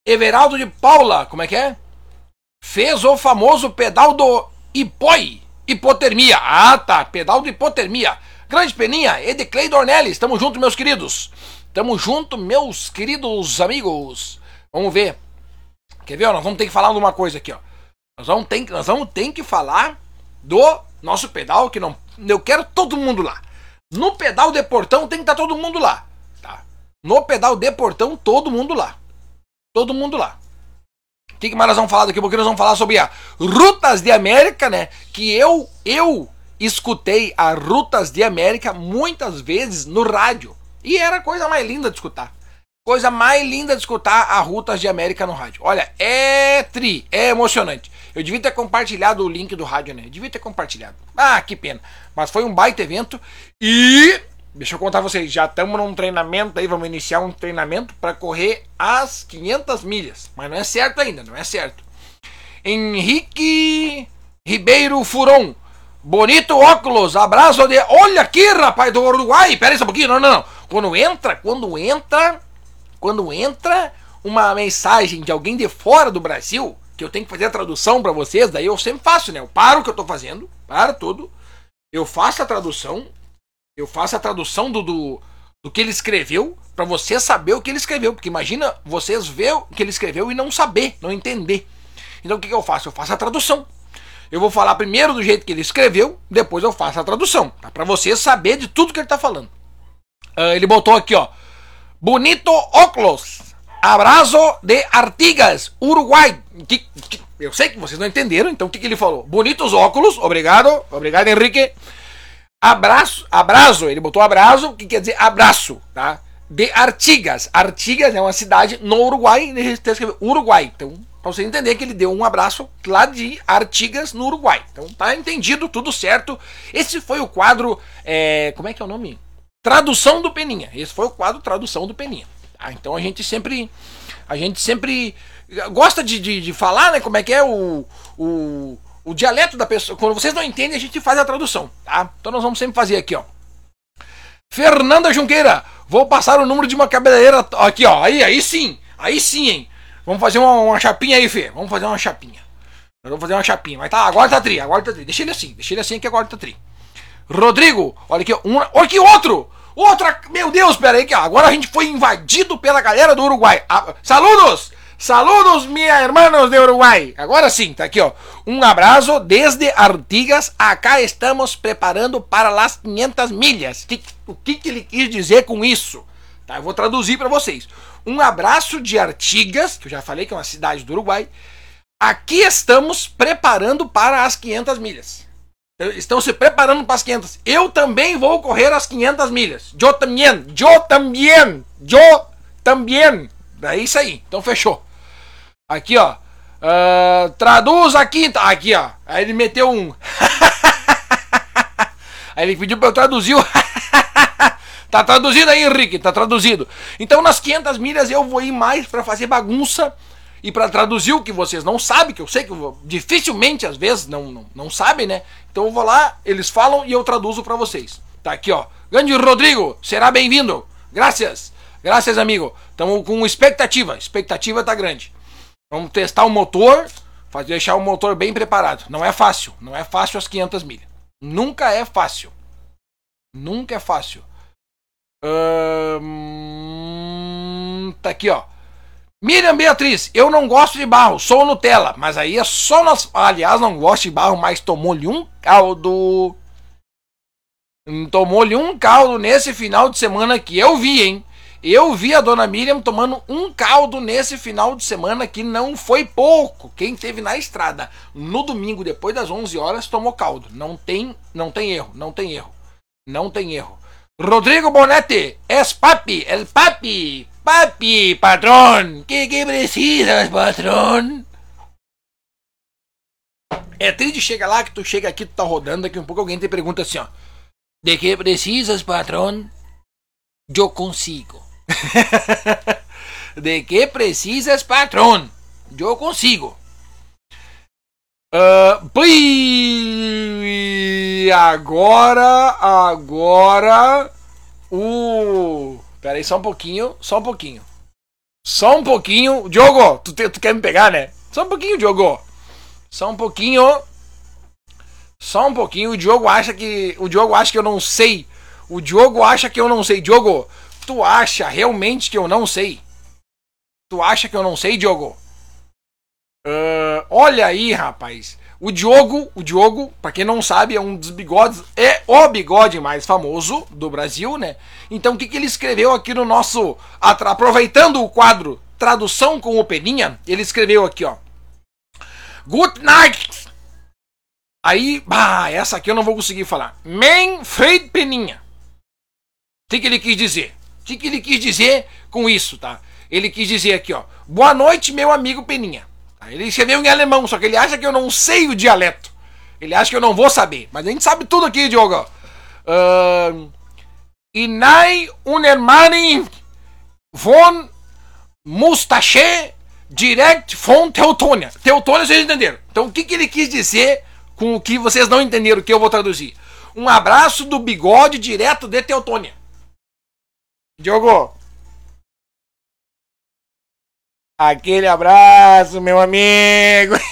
Speaker 1: Everaldo de Paula, como é que é? Fez o famoso pedal do hipoi, hipotermia. Ah, tá, pedal do hipotermia. Grande Peninha, Edeclei Dornelles, tamo junto, meus queridos. Tamo junto, meus queridos amigos. Vamos ver. Quer ver? Nós vamos ter que falar de uma coisa aqui, ó. Nós vamos ter, nós vamos ter que falar do nosso pedal, que não. Eu quero todo mundo lá. No pedal de portão tem que estar tá todo mundo lá. Tá? No pedal de portão, todo mundo lá. Todo mundo lá. O que, que mais nós vamos falar daqui a pouco? Nós vamos falar sobre a Rutas de América, né? Que eu, eu escutei a Rutas de América muitas vezes no rádio. E era a coisa mais linda de escutar. Coisa mais linda de escutar a Rutas de América no rádio. Olha, é tri, é emocionante. Eu devia ter compartilhado o link do rádio, né? Eu devia ter compartilhado. Ah, que pena. Mas foi um baita evento e Deixa eu contar vocês, já estamos num treinamento aí, vamos iniciar um treinamento para correr as 500 milhas. Mas não é certo ainda, não é certo. Henrique Ribeiro Furon. Bonito óculos, abraço de. Olha aqui, rapaz, do Uruguai. Pera aí um pouquinho, não, não, não. Quando entra, quando entra, quando entra uma mensagem de alguém de fora do Brasil, que eu tenho que fazer a tradução para vocês, daí eu sempre faço, né? Eu paro o que eu tô fazendo, para tudo, eu faço a tradução, eu faço a tradução do, do, do que ele escreveu para você saber o que ele escreveu. Porque imagina vocês ver o que ele escreveu e não saber, não entender. Então o que, que eu faço? Eu faço a tradução. Eu vou falar primeiro do jeito que ele escreveu, depois eu faço a tradução. Tá? Para você saber de tudo que ele está falando. Uh, ele botou aqui, ó. Bonito óculos. Abraço de Artigas, Uruguai. Que, que, eu sei que vocês não entenderam, então o que, que ele falou? Bonitos óculos, obrigado, obrigado Henrique. Abraço, abraço, ele botou abraço, que quer dizer abraço, tá? De Artigas. Artigas é uma cidade no Uruguai, ele escreveu Uruguai. Então, pra você entender que ele deu um abraço lá de Artigas, no Uruguai. Então, tá entendido, tudo certo. Esse foi o quadro, é, como é que é o nome? Tradução do Peninha. Esse foi o quadro Tradução do Peninha. Tá? Então, a gente sempre, a gente sempre gosta de, de, de falar, né, como é que é o, o o dialeto da pessoa. Quando vocês não entendem, a gente faz a tradução, tá? Então nós vamos sempre fazer aqui, ó. Fernanda Junqueira, vou passar o número de uma cabeleireira aqui, ó. Aí, aí sim, aí sim, hein? Vamos fazer uma, uma chapinha aí, Fê. Vamos fazer uma chapinha. Eu vou fazer uma chapinha. Mas tá, agora tá tri, agora tá tri. Deixa ele assim, deixa ele assim que agora tá tri. Rodrigo, olha aqui, um, olha aqui outro! Outra, meu Deus, pera aí que agora a gente foi invadido pela galera do Uruguai. Ah, saludos! Saludos, minha hermanos de Uruguai. Agora sim, tá aqui, ó. Um abraço desde Artigas. Acá estamos preparando para as 500 milhas. Que, o que, que ele quis dizer com isso? Tá, eu vou traduzir para vocês. Um abraço de Artigas, que eu já falei que é uma cidade do Uruguai. Aqui estamos preparando para as 500 milhas. Estão se preparando para as 500. Eu também vou correr as 500 milhas. Eu também. Eu também. Eu também. É isso aí. Então fechou. Aqui, ó. Uh, traduz aqui. Aqui, ó. Aí ele meteu um. aí ele pediu pra eu traduzir o. tá traduzido aí, Henrique. Tá traduzido. Então nas 500 milhas eu vou ir mais para fazer bagunça e para traduzir o que vocês não sabem, que eu sei que dificilmente às vezes não, não, não sabem, né? Então eu vou lá, eles falam e eu traduzo para vocês. Tá aqui, ó. Grande Rodrigo, será bem-vindo. Graças. Graças, amigo. Estamos com expectativa. Expectativa tá grande. Vamos testar o motor, fazer deixar o motor bem preparado. Não é fácil. Não é fácil as 500 milhas. Nunca é fácil. Nunca é fácil. Hum, tá aqui, ó. Miriam Beatriz, eu não gosto de barro, sou Nutella. Mas aí é só nós. Aliás, não gosto de barro, mas tomou-lhe um caldo. Tomou-lhe um caldo nesse final de semana que eu vi, hein? Eu vi a dona Miriam tomando um caldo nesse final de semana que não foi pouco. Quem teve na estrada no domingo depois das 11 horas tomou caldo. Não tem, não tem erro, não tem erro. Não tem erro. Rodrigo Bonetti, es papi, el papi. Papi, patrón. ¿Qué, qué precisas, patrón? É triste chega lá que tu chega aqui, tu tá rodando, daqui um pouco alguém te pergunta assim, ó. De que precisas, patrão? Eu consigo. de que precisas, patrão? Eu consigo. Uh, agora, agora, o. Pera aí, só um pouquinho, só um pouquinho. Só um pouquinho. Diogo, tu, te, tu quer me pegar, né? Só um pouquinho, Diogo. Só um pouquinho. Só um pouquinho. O Diogo acha que. O Diogo acha que eu não sei. O Diogo acha que eu não sei. Diogo, tu acha realmente que eu não sei? Tu acha que eu não sei, Diogo? Uh, olha aí, rapaz. O Diogo, o Diogo, para quem não sabe, é um dos bigodes, é o bigode mais famoso do Brasil, né? Então o que, que ele escreveu aqui no nosso. Aproveitando o quadro Tradução com o Peninha, ele escreveu aqui, ó. Good night! Aí, bah, essa aqui eu não vou conseguir falar. Manfred Peninha. O que, que ele quis dizer? O que, ele quis dizer com isso, tá? Ele quis dizer aqui, ó. Boa noite, meu amigo Peninha. Ele escreveu em alemão, só que ele acha que eu não sei o dialeto. Ele acha que eu não vou saber. Mas a gente sabe tudo aqui, Diogo. Uh, Inai Unermani von Mustache direct von Teutônia. Teutônia vocês entenderam. Então o que, que ele quis dizer com o que vocês não entenderam, que eu vou traduzir? Um abraço do bigode direto de Teutônia. Diogo, Aquele abraço, meu amigo.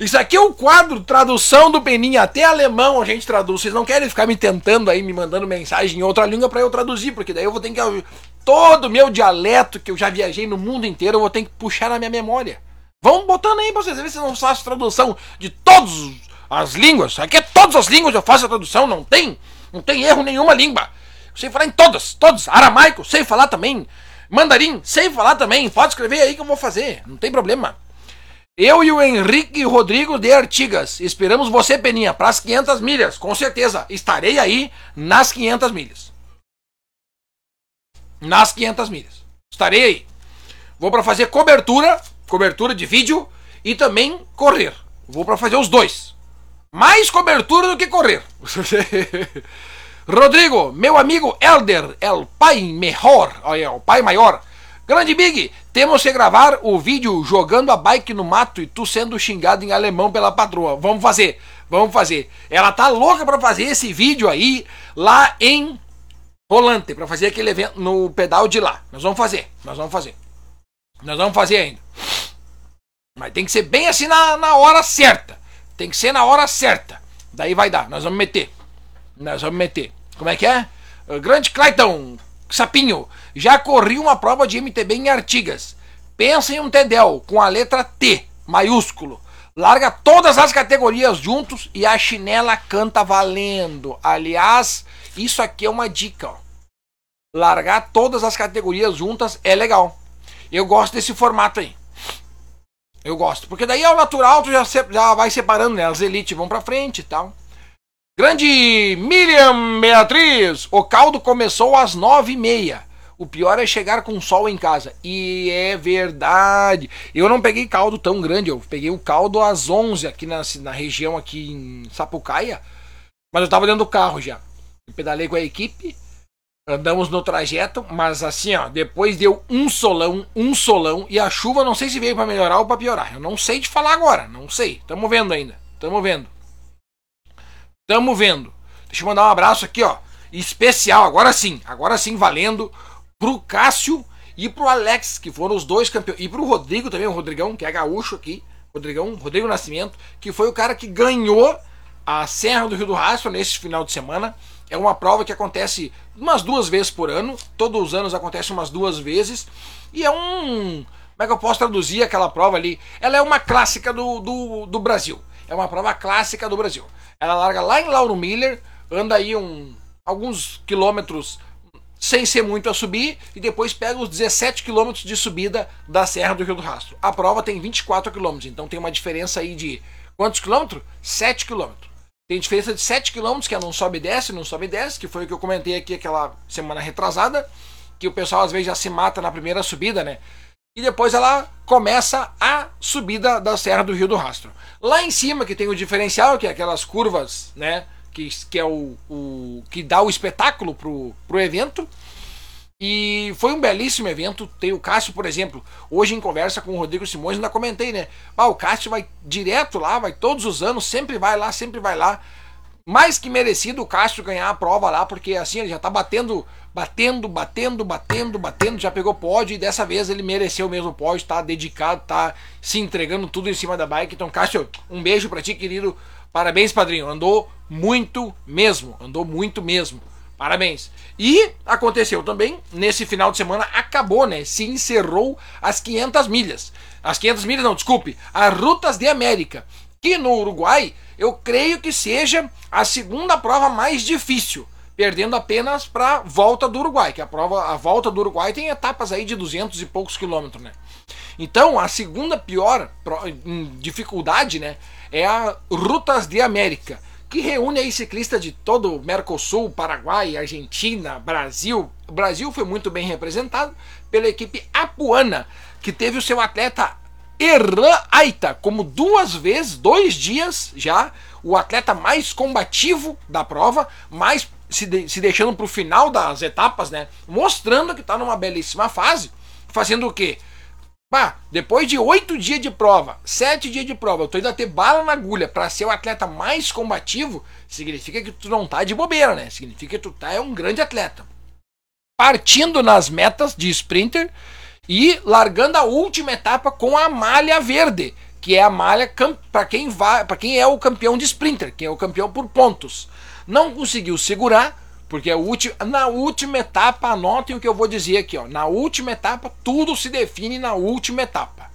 Speaker 1: Isso aqui é o quadro tradução do Peninha, até alemão a gente traduz. Vocês não querem ficar me tentando aí, me mandando mensagem em outra língua para eu traduzir, porque daí eu vou ter que todo o meu dialeto que eu já viajei no mundo inteiro, eu vou ter que puxar na minha memória. Vão botando aí pra vocês verem se não faço tradução de todas as línguas. Aqui é todas as línguas eu faço a tradução, não tem, não tem erro nenhuma língua. Sei falar em todas, todos. Aramaico, sei falar também. Mandarim, sei falar também. Pode escrever aí que eu vou fazer, não tem problema. Eu e o Henrique Rodrigo de Artigas esperamos você, Peninha, para as 500 milhas. Com certeza, estarei aí nas 500 milhas. Nas 500 milhas. Estarei aí. Vou para fazer cobertura, cobertura de vídeo e também correr. Vou para fazer os dois. Mais cobertura do que correr. Rodrigo, meu amigo Elder, el pai melhor, é o pai maior. Grande Big, temos que gravar o vídeo jogando a bike no mato e tu sendo xingado em alemão pela patroa. Vamos fazer, vamos fazer. Ela tá louca para fazer esse vídeo aí lá em Rolante, para fazer aquele evento no pedal de lá. Nós vamos fazer, nós vamos fazer. Nós vamos fazer ainda. Mas tem que ser bem assim na, na hora certa. Tem que ser na hora certa. Daí vai dar, nós vamos meter. Nós vamos meter. Como é que é? Uh, grande Clayton, Sapinho, já corri uma prova de MTB em Artigas. Pensa em um Tedel com a letra T, maiúsculo. Larga todas as categorias juntos e a chinela canta valendo. Aliás, isso aqui é uma dica. Ó. Largar todas as categorias juntas é legal. Eu gosto desse formato aí. Eu gosto. Porque daí é o natural, tu já, já vai separando, né? As elites vão pra frente e tal. Grande Miriam Beatriz, o caldo começou às nove e meia. O pior é chegar com sol em casa. E é verdade. Eu não peguei caldo tão grande. Eu peguei o caldo às onze aqui na, na região aqui em Sapucaia. Mas eu tava dentro do carro já. Eu pedalei com a equipe. Andamos no trajeto, mas assim, ó, depois deu um solão, um solão, e a chuva não sei se veio para melhorar ou para piorar. Eu não sei te falar agora, não sei. Tamo vendo ainda. Tamo vendo. Tamo vendo. Deixa eu mandar um abraço aqui, ó. Especial, agora sim, agora sim, valendo, pro Cássio e pro Alex, que foram os dois campeões. E pro Rodrigo também, o Rodrigão, que é gaúcho aqui. Rodrigão, Rodrigo Nascimento, que foi o cara que ganhou a Serra do Rio do Rastro nesse final de semana. É uma prova que acontece umas duas vezes por ano. Todos os anos acontece umas duas vezes. E é um. Como é que eu posso traduzir aquela prova ali? Ela é uma clássica do, do, do Brasil. É uma prova clássica do Brasil. Ela larga lá em Lauro Miller, anda aí um, alguns quilômetros sem ser muito a subir, e depois pega os 17 quilômetros de subida da Serra do Rio do Rastro. A prova tem 24 quilômetros, então tem uma diferença aí de quantos quilômetros? 7 quilômetros. Tem diferença de 7 km, que é não sobe e desce, não sobe e desce, que foi o que eu comentei aqui aquela semana retrasada, que o pessoal às vezes já se mata na primeira subida, né? E depois ela começa a subida da Serra do Rio do Rastro. Lá em cima que tem o diferencial, que é aquelas curvas, né? Que, que é o, o que dá o espetáculo pro, pro evento. E foi um belíssimo evento. Tem o Cássio, por exemplo, hoje em conversa com o Rodrigo Simões, ainda comentei, né? Ah, o Cássio vai direto lá, vai todos os anos, sempre vai lá, sempre vai lá. Mais que merecido o Cássio ganhar a prova lá, porque assim ele já tá batendo, batendo, batendo, batendo, batendo, já pegou pódio e dessa vez ele mereceu mesmo pódio, tá dedicado, tá se entregando tudo em cima da bike. Então, Cássio, um beijo para ti, querido. Parabéns, padrinho. Andou muito mesmo, andou muito mesmo. Parabéns. E aconteceu também, nesse final de semana, acabou, né? Se encerrou as 500 milhas. As 500 milhas, não, desculpe, as Rutas de América. Que no Uruguai, eu creio que seja a segunda prova mais difícil. Perdendo apenas para volta do Uruguai, que a prova, a volta do Uruguai tem etapas aí de 200 e poucos quilômetros, né? Então, a segunda pior dificuldade, né, é a Rutas de América que reúne aí ciclistas de todo o Mercosul, Paraguai, Argentina, Brasil. O Brasil foi muito bem representado pela equipe Apuana, que teve o seu atleta Erlan Aita como duas vezes, dois dias já, o atleta mais combativo da prova, mais se, de, se deixando para o final das etapas, né? Mostrando que está numa belíssima fase, fazendo o quê? Bah, depois de oito dias de prova, sete dias de prova, eu tô indo a ter bala na agulha para ser o atleta mais combativo, significa que tu não tá de bobeira, né? Significa que tu tá é um grande atleta. Partindo nas metas de sprinter e largando a última etapa com a malha verde, que é a malha para quem vai, para quem é o campeão de sprinter, quem é o campeão por pontos. Não conseguiu segurar porque na última etapa, anotem o que eu vou dizer aqui, ó. Na última etapa, tudo se define na última etapa.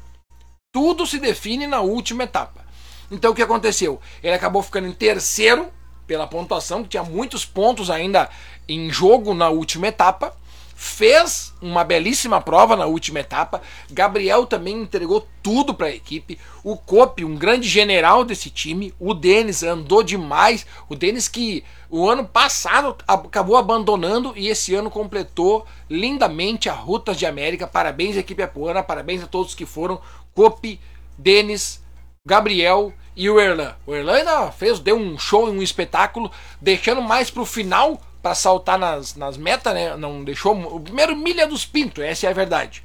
Speaker 1: Tudo se define na última etapa. Então o que aconteceu? Ele acabou ficando em terceiro pela pontuação, que tinha muitos pontos ainda em jogo na última etapa fez uma belíssima prova na última etapa. Gabriel também entregou tudo para a equipe. O Cope, um grande general desse time. O Denis andou demais. O Denis que o ano passado acabou abandonando e esse ano completou lindamente a Rutas de América. Parabéns, equipe apoana. Parabéns a todos que foram. Cope, Denis, Gabriel e o Erlan. O Erlan ainda fez, deu um show, um espetáculo, deixando mais para o final para saltar nas, nas metas, né? Não deixou. O primeiro milha dos pintos, essa é a verdade.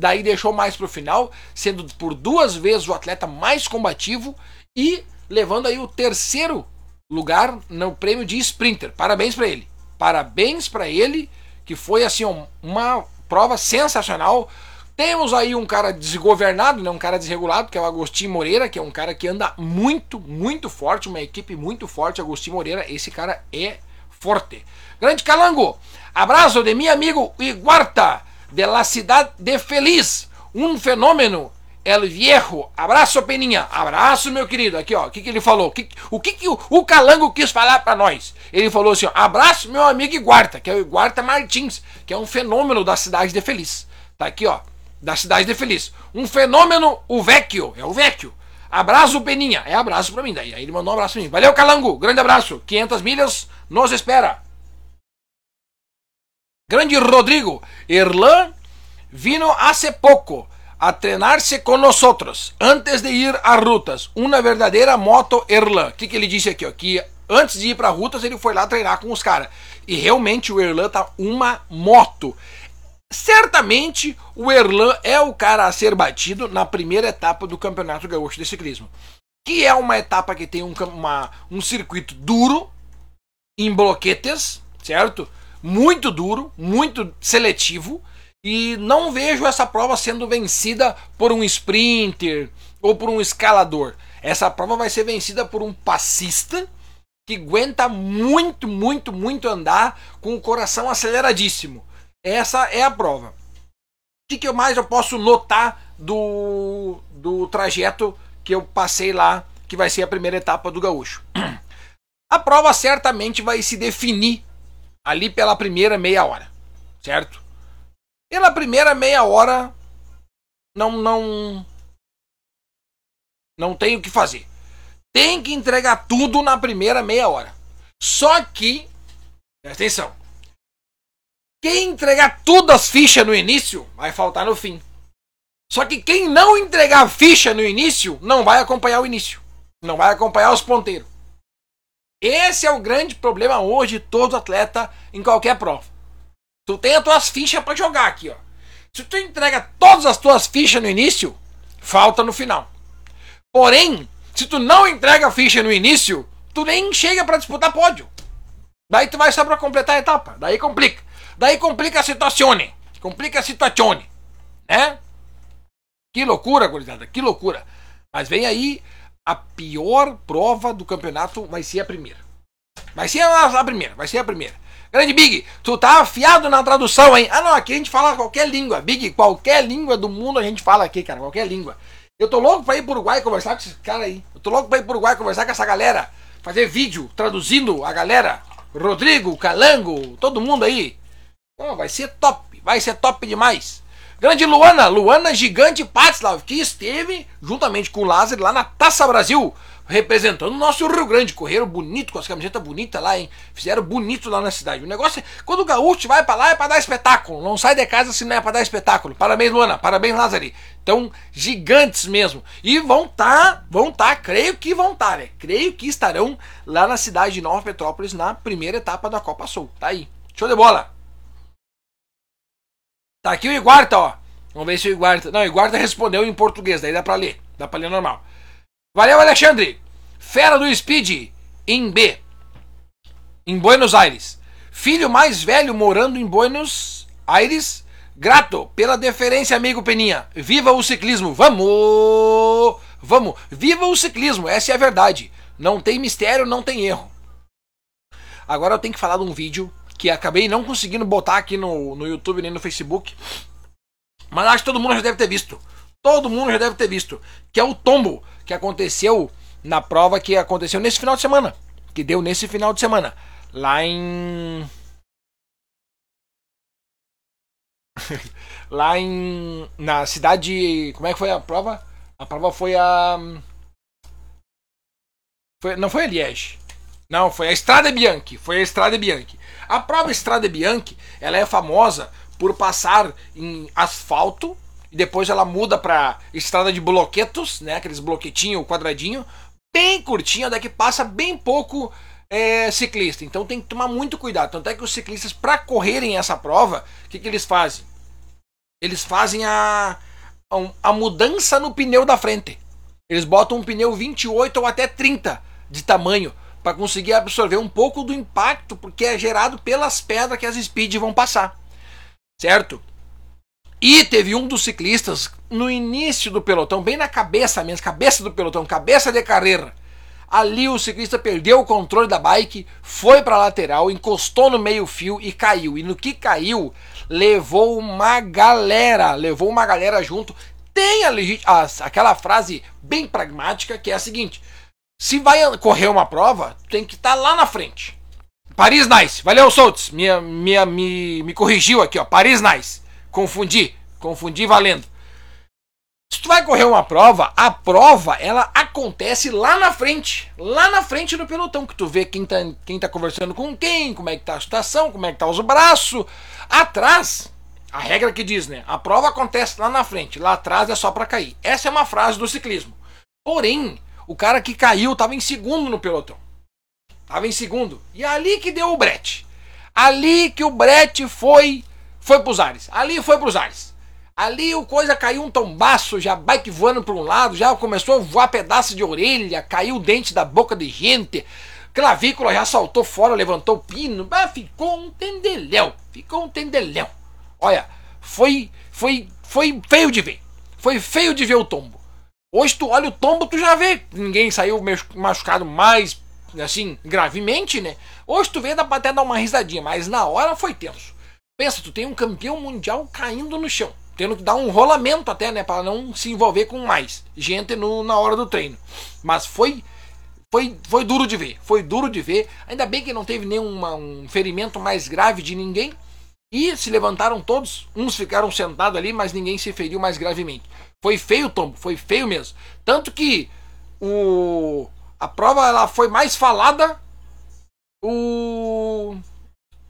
Speaker 1: Daí deixou mais pro final, sendo por duas vezes o atleta mais combativo e levando aí o terceiro lugar no prêmio de sprinter. Parabéns para ele. Parabéns para ele, que foi assim uma prova sensacional. Temos aí um cara desgovernado, né, um cara desregulado, que é o Agostinho Moreira, que é um cara que anda muito, muito forte, uma equipe muito forte. Agostinho Moreira, esse cara é forte. Grande Calango, abraço de meu amigo Iguarta, de la cidade de Feliz, um fenômeno, El Viejo. Abraço, Peninha. Abraço, meu querido. Aqui, ó. O que, que ele falou? Que, o que, que o, o, Calango quis falar para nós? Ele falou assim: ó, abraço, meu amigo Iguarta, que é o Iguarta Martins, que é um fenômeno da cidade de Feliz. Tá aqui, ó. Da cidade de Feliz. Um fenômeno, o Vecchio. É o Vecchio. Abraço, Peninha. É abraço pra mim. Daí aí ele mandou um abraço pra mim. Valeu, Calango. Grande abraço. 500 milhas nos espera. Grande Rodrigo. Irlan vino hace poco a treinar-se com nós antes de ir a rutas. Uma verdadeira moto Erlan. O que, que ele disse aqui? Ó? Que Antes de ir para Rutas, ele foi lá treinar com os caras. E realmente o Erlan tá uma moto. Certamente o Erlan é o cara a ser batido na primeira etapa do Campeonato Gaúcho de Ciclismo. Que é uma etapa que tem um, uma, um circuito duro, em bloquetes, certo? Muito duro, muito seletivo. E não vejo essa prova sendo vencida por um sprinter ou por um escalador. Essa prova vai ser vencida por um passista que aguenta muito, muito, muito andar com o coração aceleradíssimo. Essa é a prova. O que, mais eu posso notar do, do trajeto que eu passei lá, que vai ser a primeira etapa do Gaúcho? A prova certamente vai se definir ali pela primeira meia hora, certo? Pela primeira meia hora, não, não, não tem o que fazer. Tem que entregar tudo na primeira meia hora. Só que, presta atenção, quem entregar tudo as fichas no início, vai faltar no fim. Só que quem não entregar ficha no início, não vai acompanhar o início. Não vai acompanhar os ponteiros. Esse é o grande problema hoje de todo atleta em qualquer prova. Tu tem as tuas fichas para jogar aqui, ó. Se tu entrega todas as tuas fichas no início, falta no final. Porém, se tu não entrega a ficha no início, tu nem chega para disputar pódio. Daí tu vai só para completar a etapa. Daí complica. Daí complica a situação. Complica a situação. Né? Que loucura, gurizada. Que loucura. Mas vem aí a pior prova do campeonato vai ser a primeira. Vai ser a, a primeira, vai ser a primeira. Grande Big, tu tá afiado na tradução, hein? Ah não, aqui a gente fala qualquer língua. Big, qualquer língua do mundo a gente fala aqui, cara. Qualquer língua. Eu tô louco pra ir pro Uruguai conversar com esse cara aí. Eu tô louco pra ir pro Uruguai conversar com essa galera. Fazer vídeo traduzindo a galera. Rodrigo, Calango, todo mundo aí. Oh, vai ser top, vai ser top demais. Grande Luana, Luana Gigante Patslav, que esteve juntamente com o Lázaro lá na Taça Brasil representando o nosso Rio Grande. Correram bonito, com as camisetas bonitas lá, hein? Fizeram bonito lá na cidade. O negócio é, quando o gaúcho vai para lá é para dar espetáculo. Não sai de casa se não é para dar espetáculo. Parabéns, Luana. Parabéns, Lázaro. Então, gigantes mesmo. E vão tá, vão tá, creio que vão tá, né? Creio que estarão lá na cidade de Nova Petrópolis na primeira etapa da Copa Sul. Tá aí. Show de bola. Tá aqui o Iguarta, ó. Vamos ver se o Iguarta. Não, o Iguarta respondeu em português, daí dá pra ler. Dá pra ler normal. Valeu, Alexandre! Fera do Speed, em B. Em Buenos Aires. Filho mais velho morando em Buenos Aires. Grato pela deferência, amigo Peninha. Viva o ciclismo! Vamos! Vamos! Viva o ciclismo! Essa é a verdade. Não tem mistério, não tem erro. Agora eu tenho que falar de um vídeo que acabei não conseguindo botar aqui no, no YouTube nem no Facebook. Mas acho que todo mundo já deve ter visto. Todo mundo já deve ter visto. Que é o tombo que aconteceu na prova que aconteceu nesse final de semana. Que deu nesse final de semana. Lá em. lá em. Na cidade. Como é que foi a prova? A prova foi a. Foi, não foi a Liege. Não, foi a Estrada Bianchi. Foi a Estrada Bianchi. A prova Estrada Bianchi, ela é famosa por passar em asfalto e depois ela muda para estrada de bloquetos, né? Aqueles bloquetinho, quadradinho, bem é que passa bem pouco é, ciclista. Então tem que tomar muito cuidado. Tanto é que os ciclistas, para correrem essa prova, o que, que eles fazem? Eles fazem a, a mudança no pneu da frente. Eles botam um pneu 28 ou até 30 de tamanho para conseguir absorver um pouco do impacto porque é gerado pelas pedras que as speed vão passar. Certo? E teve um dos ciclistas no início do pelotão, bem na cabeça mesmo, cabeça do pelotão, cabeça de carreira. Ali o ciclista perdeu o controle da bike, foi para a lateral, encostou no meio-fio e caiu. E no que caiu, levou uma galera, levou uma galera junto. Tem a, a, aquela frase bem pragmática que é a seguinte: se vai correr uma prova, tem que estar tá lá na frente. Paris Nice, valeu Soltz, minha, minha, me, me corrigiu aqui, ó. Paris Nice. Confundi, confundi valendo. Se tu vai correr uma prova, a prova ela acontece lá na frente, lá na frente do pelotão, que tu vê quem tá, quem tá conversando com quem, como é que tá a situação, como é que tá os braços. Atrás, a regra que diz, né? A prova acontece lá na frente, lá atrás é só para cair. Essa é uma frase do ciclismo. Porém, o cara que caiu estava em segundo no pelotão. Tava em segundo. E é ali que deu o brete. Ali que o brete foi foi pros ares. Ali foi pros ares. Ali o coisa caiu um tombaço, já bike voando para um lado, já começou a voar pedaço de orelha, caiu o dente da boca de gente, clavícula já saltou fora, levantou o pino, ah, ficou um tendeléu, ficou um tendeléu. Olha, foi, foi, foi feio de ver, foi feio de ver o tombo. Hoje tu olha o tombo, tu já vê, ninguém saiu machucado mais, assim, gravemente, né? Hoje tu vê, dá pra até dar uma risadinha, mas na hora foi tenso. Pensa, tu tem um campeão mundial caindo no chão tendo que dar um rolamento até, né, para não se envolver com mais gente no, na hora do treino. Mas foi foi foi duro de ver, foi duro de ver. Ainda bem que não teve nenhum um ferimento mais grave de ninguém. E se levantaram todos, uns ficaram sentados ali, mas ninguém se feriu mais gravemente. Foi feio o tombo, foi feio mesmo. Tanto que o a prova ela foi mais falada o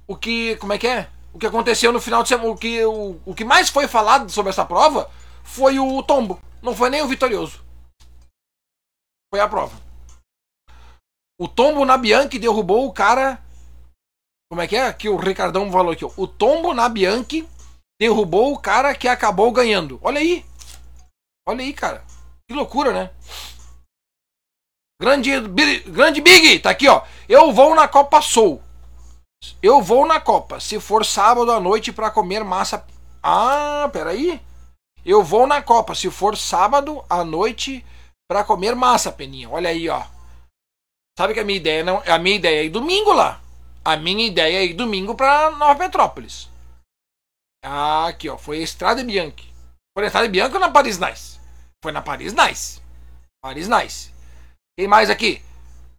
Speaker 1: o que como é que é? o que aconteceu no final de semana, o que, o, o que mais foi falado sobre essa prova foi o tombo. Não foi nem o vitorioso. Foi a prova. O tombo na Bianchi derrubou o cara. Como é que é? Que o Ricardão falou aqui. O tombo na Bianchi derrubou o cara que acabou ganhando. Olha aí. Olha aí, cara. Que loucura, né? Grande, grande Big, tá aqui, ó. Eu vou na Copa Soul. Eu vou na Copa, se for sábado à noite para comer massa. Ah, peraí. Eu vou na Copa, se for sábado à noite para comer massa, Peninha. Olha aí, ó. Sabe que a minha ideia não, a minha ideia é ir domingo lá. A minha ideia é ir domingo para Nova Petrópolis. Ah, aqui, ó, foi a Estrada Bianchi. Foi na Estrada Bianchi ou na Paris Nice? Foi na Paris Nice. Paris Nice. Quem mais aqui?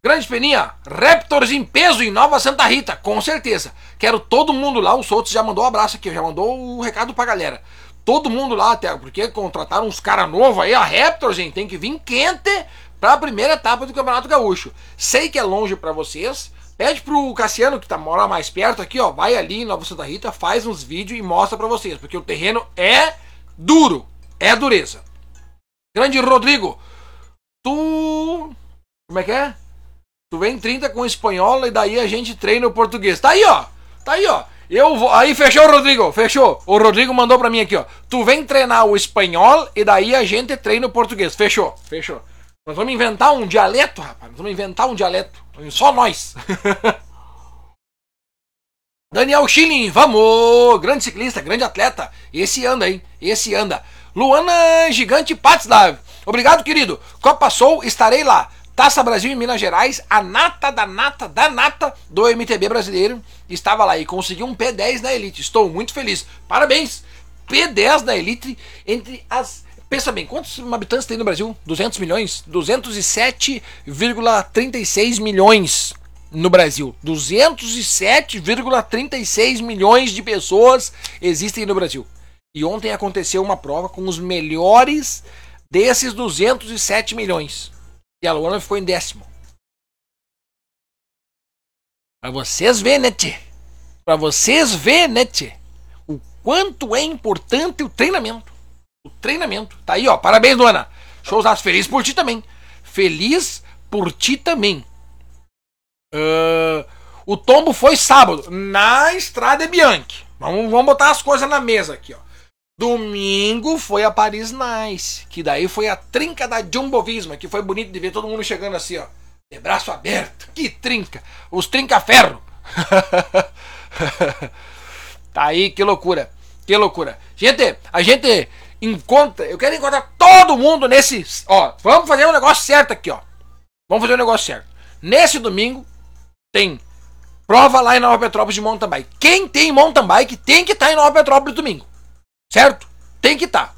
Speaker 1: Grande Peninha, Raptors em peso em Nova Santa Rita, com certeza. Quero todo mundo lá, o Soutos já mandou um abraço aqui, já mandou o um recado pra galera. Todo mundo lá, até porque contrataram uns caras novos aí, a Raptors, gente, tem que vir quente pra primeira etapa do Campeonato Gaúcho. Sei que é longe para vocês, pede pro Cassiano, que tá mora mais perto aqui, ó, vai ali em Nova Santa Rita, faz uns vídeos e mostra pra vocês, porque o terreno é duro, é dureza. Grande Rodrigo, tu... Como é que é? Tu vem 30 com espanhola e daí a gente treina o português. Tá aí, ó. Tá aí, ó. Eu vou. Aí fechou, Rodrigo. Fechou. O Rodrigo mandou pra mim aqui, ó. Tu vem treinar o espanhol e daí a gente treina o português. Fechou. Fechou. Nós vamos inventar um dialeto, rapaz. Nós vamos inventar um dialeto. Só nós. Daniel Schilling, vamos! Grande ciclista, grande atleta. Esse anda, hein? Esse anda. Luana Gigante Patslav. Obrigado, querido. Copa Soul, estarei lá. Taça Brasil em Minas Gerais, a nata da nata da nata do MTB brasileiro estava lá e conseguiu um P10 na Elite. Estou muito feliz. Parabéns! P10 na Elite entre as. Pensa bem, quantos habitantes tem no Brasil? 200 milhões? 207,36 milhões no Brasil. 207,36 milhões de pessoas existem no Brasil. E ontem aconteceu uma prova com os melhores desses 207 milhões. E a Luana ficou em décimo. Pra vocês verem, né, tchê? Pra vocês verem, né, tchê? O quanto é importante o treinamento. O treinamento. Tá aí, ó. Parabéns, Luana. Showzaço. Feliz por ti também. Feliz por ti também. Uh, o tombo foi sábado, na Estrada Bianchi. Vamos, vamos botar as coisas na mesa aqui, ó. Domingo foi a Paris Nice, que daí foi a trinca da Jumbo Visma, que foi bonito de ver todo mundo chegando assim, ó, de braço aberto. Que trinca! Os trinca-ferro! tá aí, que loucura! Que loucura! Gente, a gente encontra, eu quero encontrar todo mundo nesse, ó, vamos fazer um negócio certo aqui, ó. Vamos fazer um negócio certo. Nesse domingo tem prova lá em Nova Petrópolis de mountain bike. Quem tem mountain bike tem que estar tá em Nova Petrópolis domingo. Certo? Tem que estar. Tá.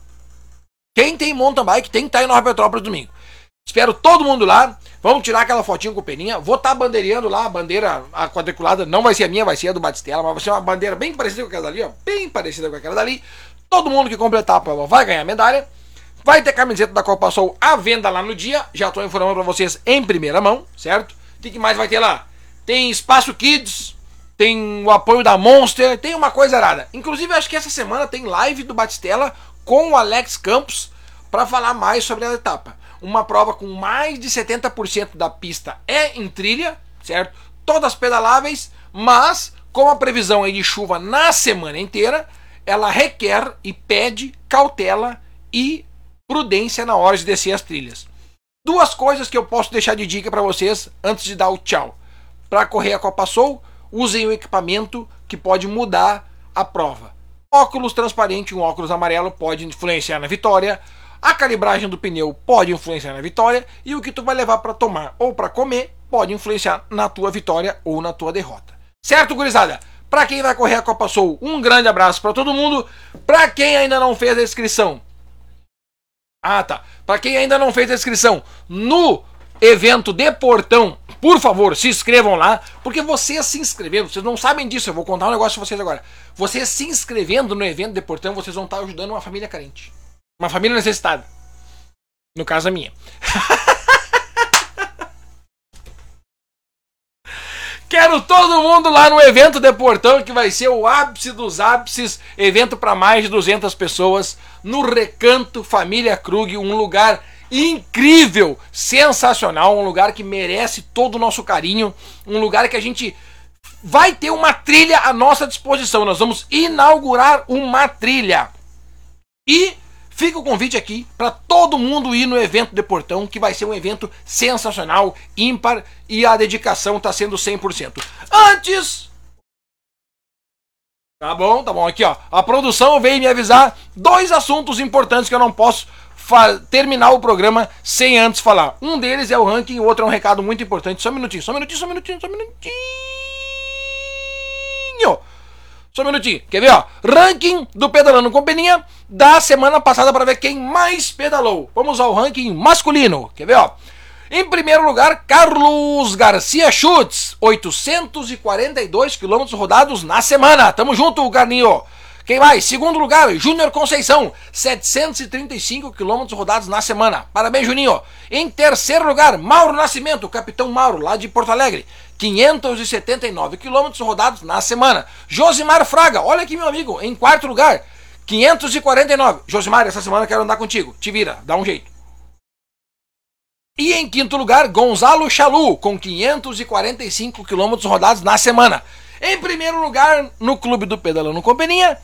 Speaker 1: Quem tem mountain bike tem que estar tá em Nova Petrópolis domingo. Espero todo mundo lá. Vamos tirar aquela fotinha com o Peninha. Vou estar tá bandeireando lá, a bandeira a quadriculada. Não vai ser a minha, vai ser a do Batistela, mas vai ser uma bandeira bem parecida com aquela dali, ó. Bem parecida com aquela dali. Todo mundo que completar a prova vai ganhar medalha. Vai ter camiseta da Copa Sol à venda lá no dia. Já estou informando para vocês em primeira mão, certo? O que mais vai ter lá? Tem Espaço Kids, tem o apoio da Monster, tem uma coisa errada. Inclusive, acho que essa semana tem live do Batistella com o Alex Campos para falar mais sobre a etapa. Uma prova com mais de 70% da pista é em trilha, certo? todas pedaláveis, mas com a previsão de chuva na semana inteira, ela requer e pede cautela e prudência na hora de descer as trilhas. Duas coisas que eu posso deixar de dica para vocês antes de dar o tchau. Para correr a Copa Soul, usem o equipamento que pode mudar a prova. Óculos transparente, um óculos amarelo pode influenciar na vitória. A calibragem do pneu pode influenciar na vitória e o que tu vai levar para tomar ou para comer pode influenciar na tua vitória ou na tua derrota. Certo, gurizada? Para quem vai correr a Copa Soul, um grande abraço para todo mundo. Para quem ainda não fez a inscrição, ah, tá. Para quem ainda não fez a inscrição no evento de Portão, por favor, se inscrevam lá, porque vocês se inscrevendo, vocês não sabem disso, eu vou contar um negócio pra vocês agora. Vocês se inscrevendo no evento de Portão, vocês vão estar ajudando uma família carente. Uma família necessitada. No caso a minha. Quero todo mundo lá no evento de Portão, que vai ser o ápice dos ápices, evento para mais de 200 pessoas, no Recanto Família Krug, um lugar incrível, sensacional, um lugar que merece todo o nosso carinho, um lugar que a gente vai ter uma trilha à nossa disposição. Nós vamos inaugurar uma trilha. E Fica o convite aqui para todo mundo ir no evento de Portão, que vai ser um evento sensacional, ímpar e a dedicação está sendo 100%. Antes. Tá bom, tá bom. Aqui, ó. A produção veio me avisar dois assuntos importantes que eu não posso terminar o programa sem antes falar. Um deles é o ranking, o outro é um recado muito importante. Só um minutinho, só um minutinho, só um minutinho, só um minutinho. Só um minutinho. Quer ver, ó? Ranking do Pedalando Companhia da semana passada para ver quem mais pedalou. Vamos ao ranking masculino. Quer ver, ó? Em primeiro lugar, Carlos Garcia Schutz, 842 quilômetros rodados na semana. Tamo junto, Garninho. Quem mais? Segundo lugar, Júnior Conceição, 735 quilômetros rodados na semana. Parabéns, Juninho. Em terceiro lugar, Mauro Nascimento, Capitão Mauro, lá de Porto Alegre. 579 quilômetros rodados na semana. Josimar Fraga, olha aqui, meu amigo, em quarto lugar, 549. Josimar, essa semana quero andar contigo. Te vira, dá um jeito. E em quinto lugar, Gonzalo Chalu, com 545 quilômetros rodados na semana. Em primeiro lugar, no Clube do Pedalando Companhia,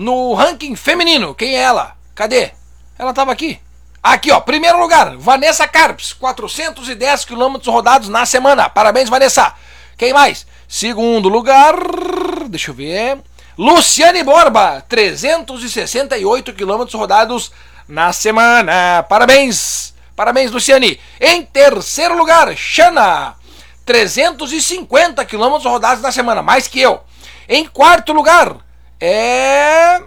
Speaker 1: no ranking feminino. Quem é ela? Cadê? Ela estava aqui. Aqui, ó, primeiro lugar, Vanessa Carpes, 410 quilômetros rodados na semana. Parabéns, Vanessa. Quem mais? Segundo lugar, deixa eu ver. Luciane Borba, 368 quilômetros rodados na semana. Parabéns. Parabéns, Luciane. Em terceiro lugar, Xana, 350 quilômetros rodados na semana, mais que eu. Em quarto lugar, é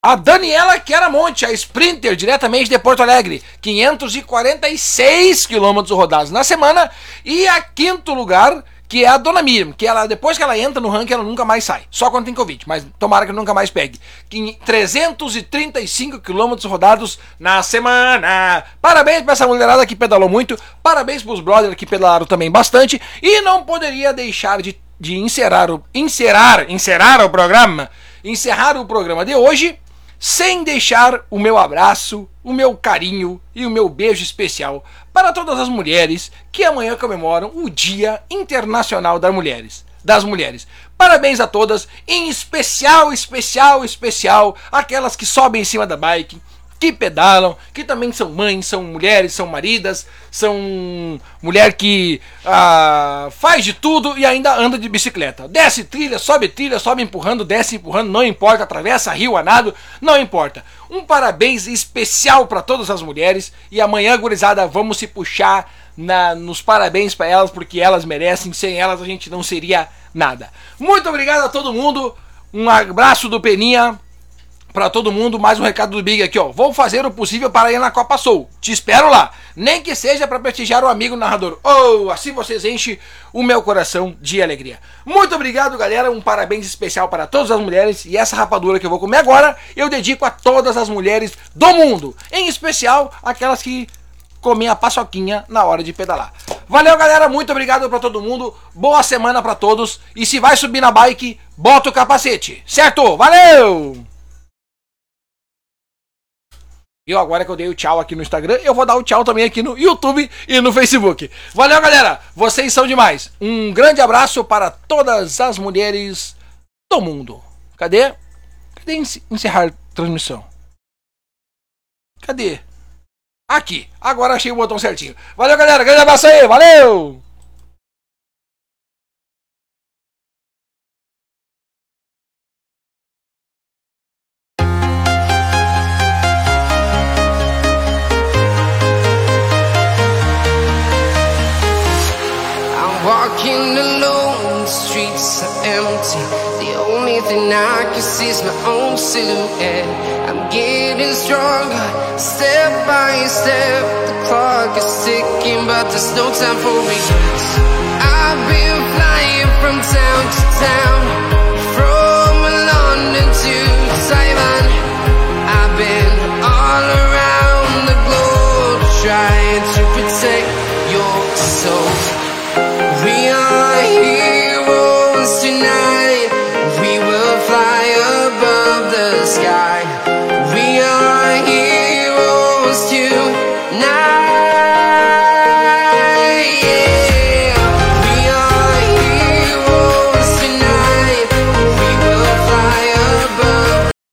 Speaker 1: a Daniela Queramonte, a Sprinter, diretamente de Porto Alegre, 546 quilômetros rodados na semana. E a quinto lugar, que é a Dona Miriam, que ela depois que ela entra no ranking, ela nunca mais sai. Só quando tem Covid, mas tomara que nunca mais pegue. 335 quilômetros rodados na semana. Parabéns para essa mulherada que pedalou muito. Parabéns para os brothers que pedalaram também bastante. E não poderia deixar de, de encerrar, o, encerrar, encerrar o programa. Encerrar o programa de hoje sem deixar o meu abraço, o meu carinho e o meu beijo especial para todas as mulheres que amanhã comemoram o Dia Internacional das Mulheres. Das mulheres. Parabéns a todas, em especial, especial, especial, aquelas que sobem em cima da bike, que pedalam, que também são mães, são mulheres, são maridas, são mulher que ah, faz de tudo e ainda anda de bicicleta. Desce trilha, sobe trilha, sobe empurrando, desce empurrando, não importa, atravessa rio a nado, não importa. Um parabéns especial para todas as mulheres e amanhã, gurizada, vamos se puxar na, nos parabéns para elas porque elas merecem, sem elas a gente não seria nada. Muito obrigado a todo mundo, um abraço do Peninha para todo mundo, mais um recado do Big aqui, ó. Vou fazer o possível para ir na Copa Soul. Te espero lá. Nem que seja para prestigiar o amigo narrador. Oh, assim vocês enchem o meu coração de alegria. Muito obrigado, galera. Um parabéns especial para todas as mulheres. E essa rapadura que eu vou comer agora, eu dedico a todas as mulheres do mundo. Em especial aquelas que comem a paçoquinha na hora de pedalar. Valeu, galera. Muito obrigado para todo mundo. Boa semana para todos. E se vai subir na bike, bota o capacete. Certo? Valeu! Eu agora que eu dei o tchau aqui no Instagram, eu vou dar o tchau também aqui no YouTube e no Facebook. Valeu, galera! Vocês são demais. Um grande abraço para todas as mulheres do mundo. Cadê? Cadê encerrar transmissão? Cadê? Aqui. Agora achei o botão certinho. Valeu, galera. Grande abraço aí. Valeu!
Speaker 2: The only thing I can see is my own silhouette. I'm getting stronger, step by step. The clock is ticking, but there's no time for me. I've been flying from town to town, from London to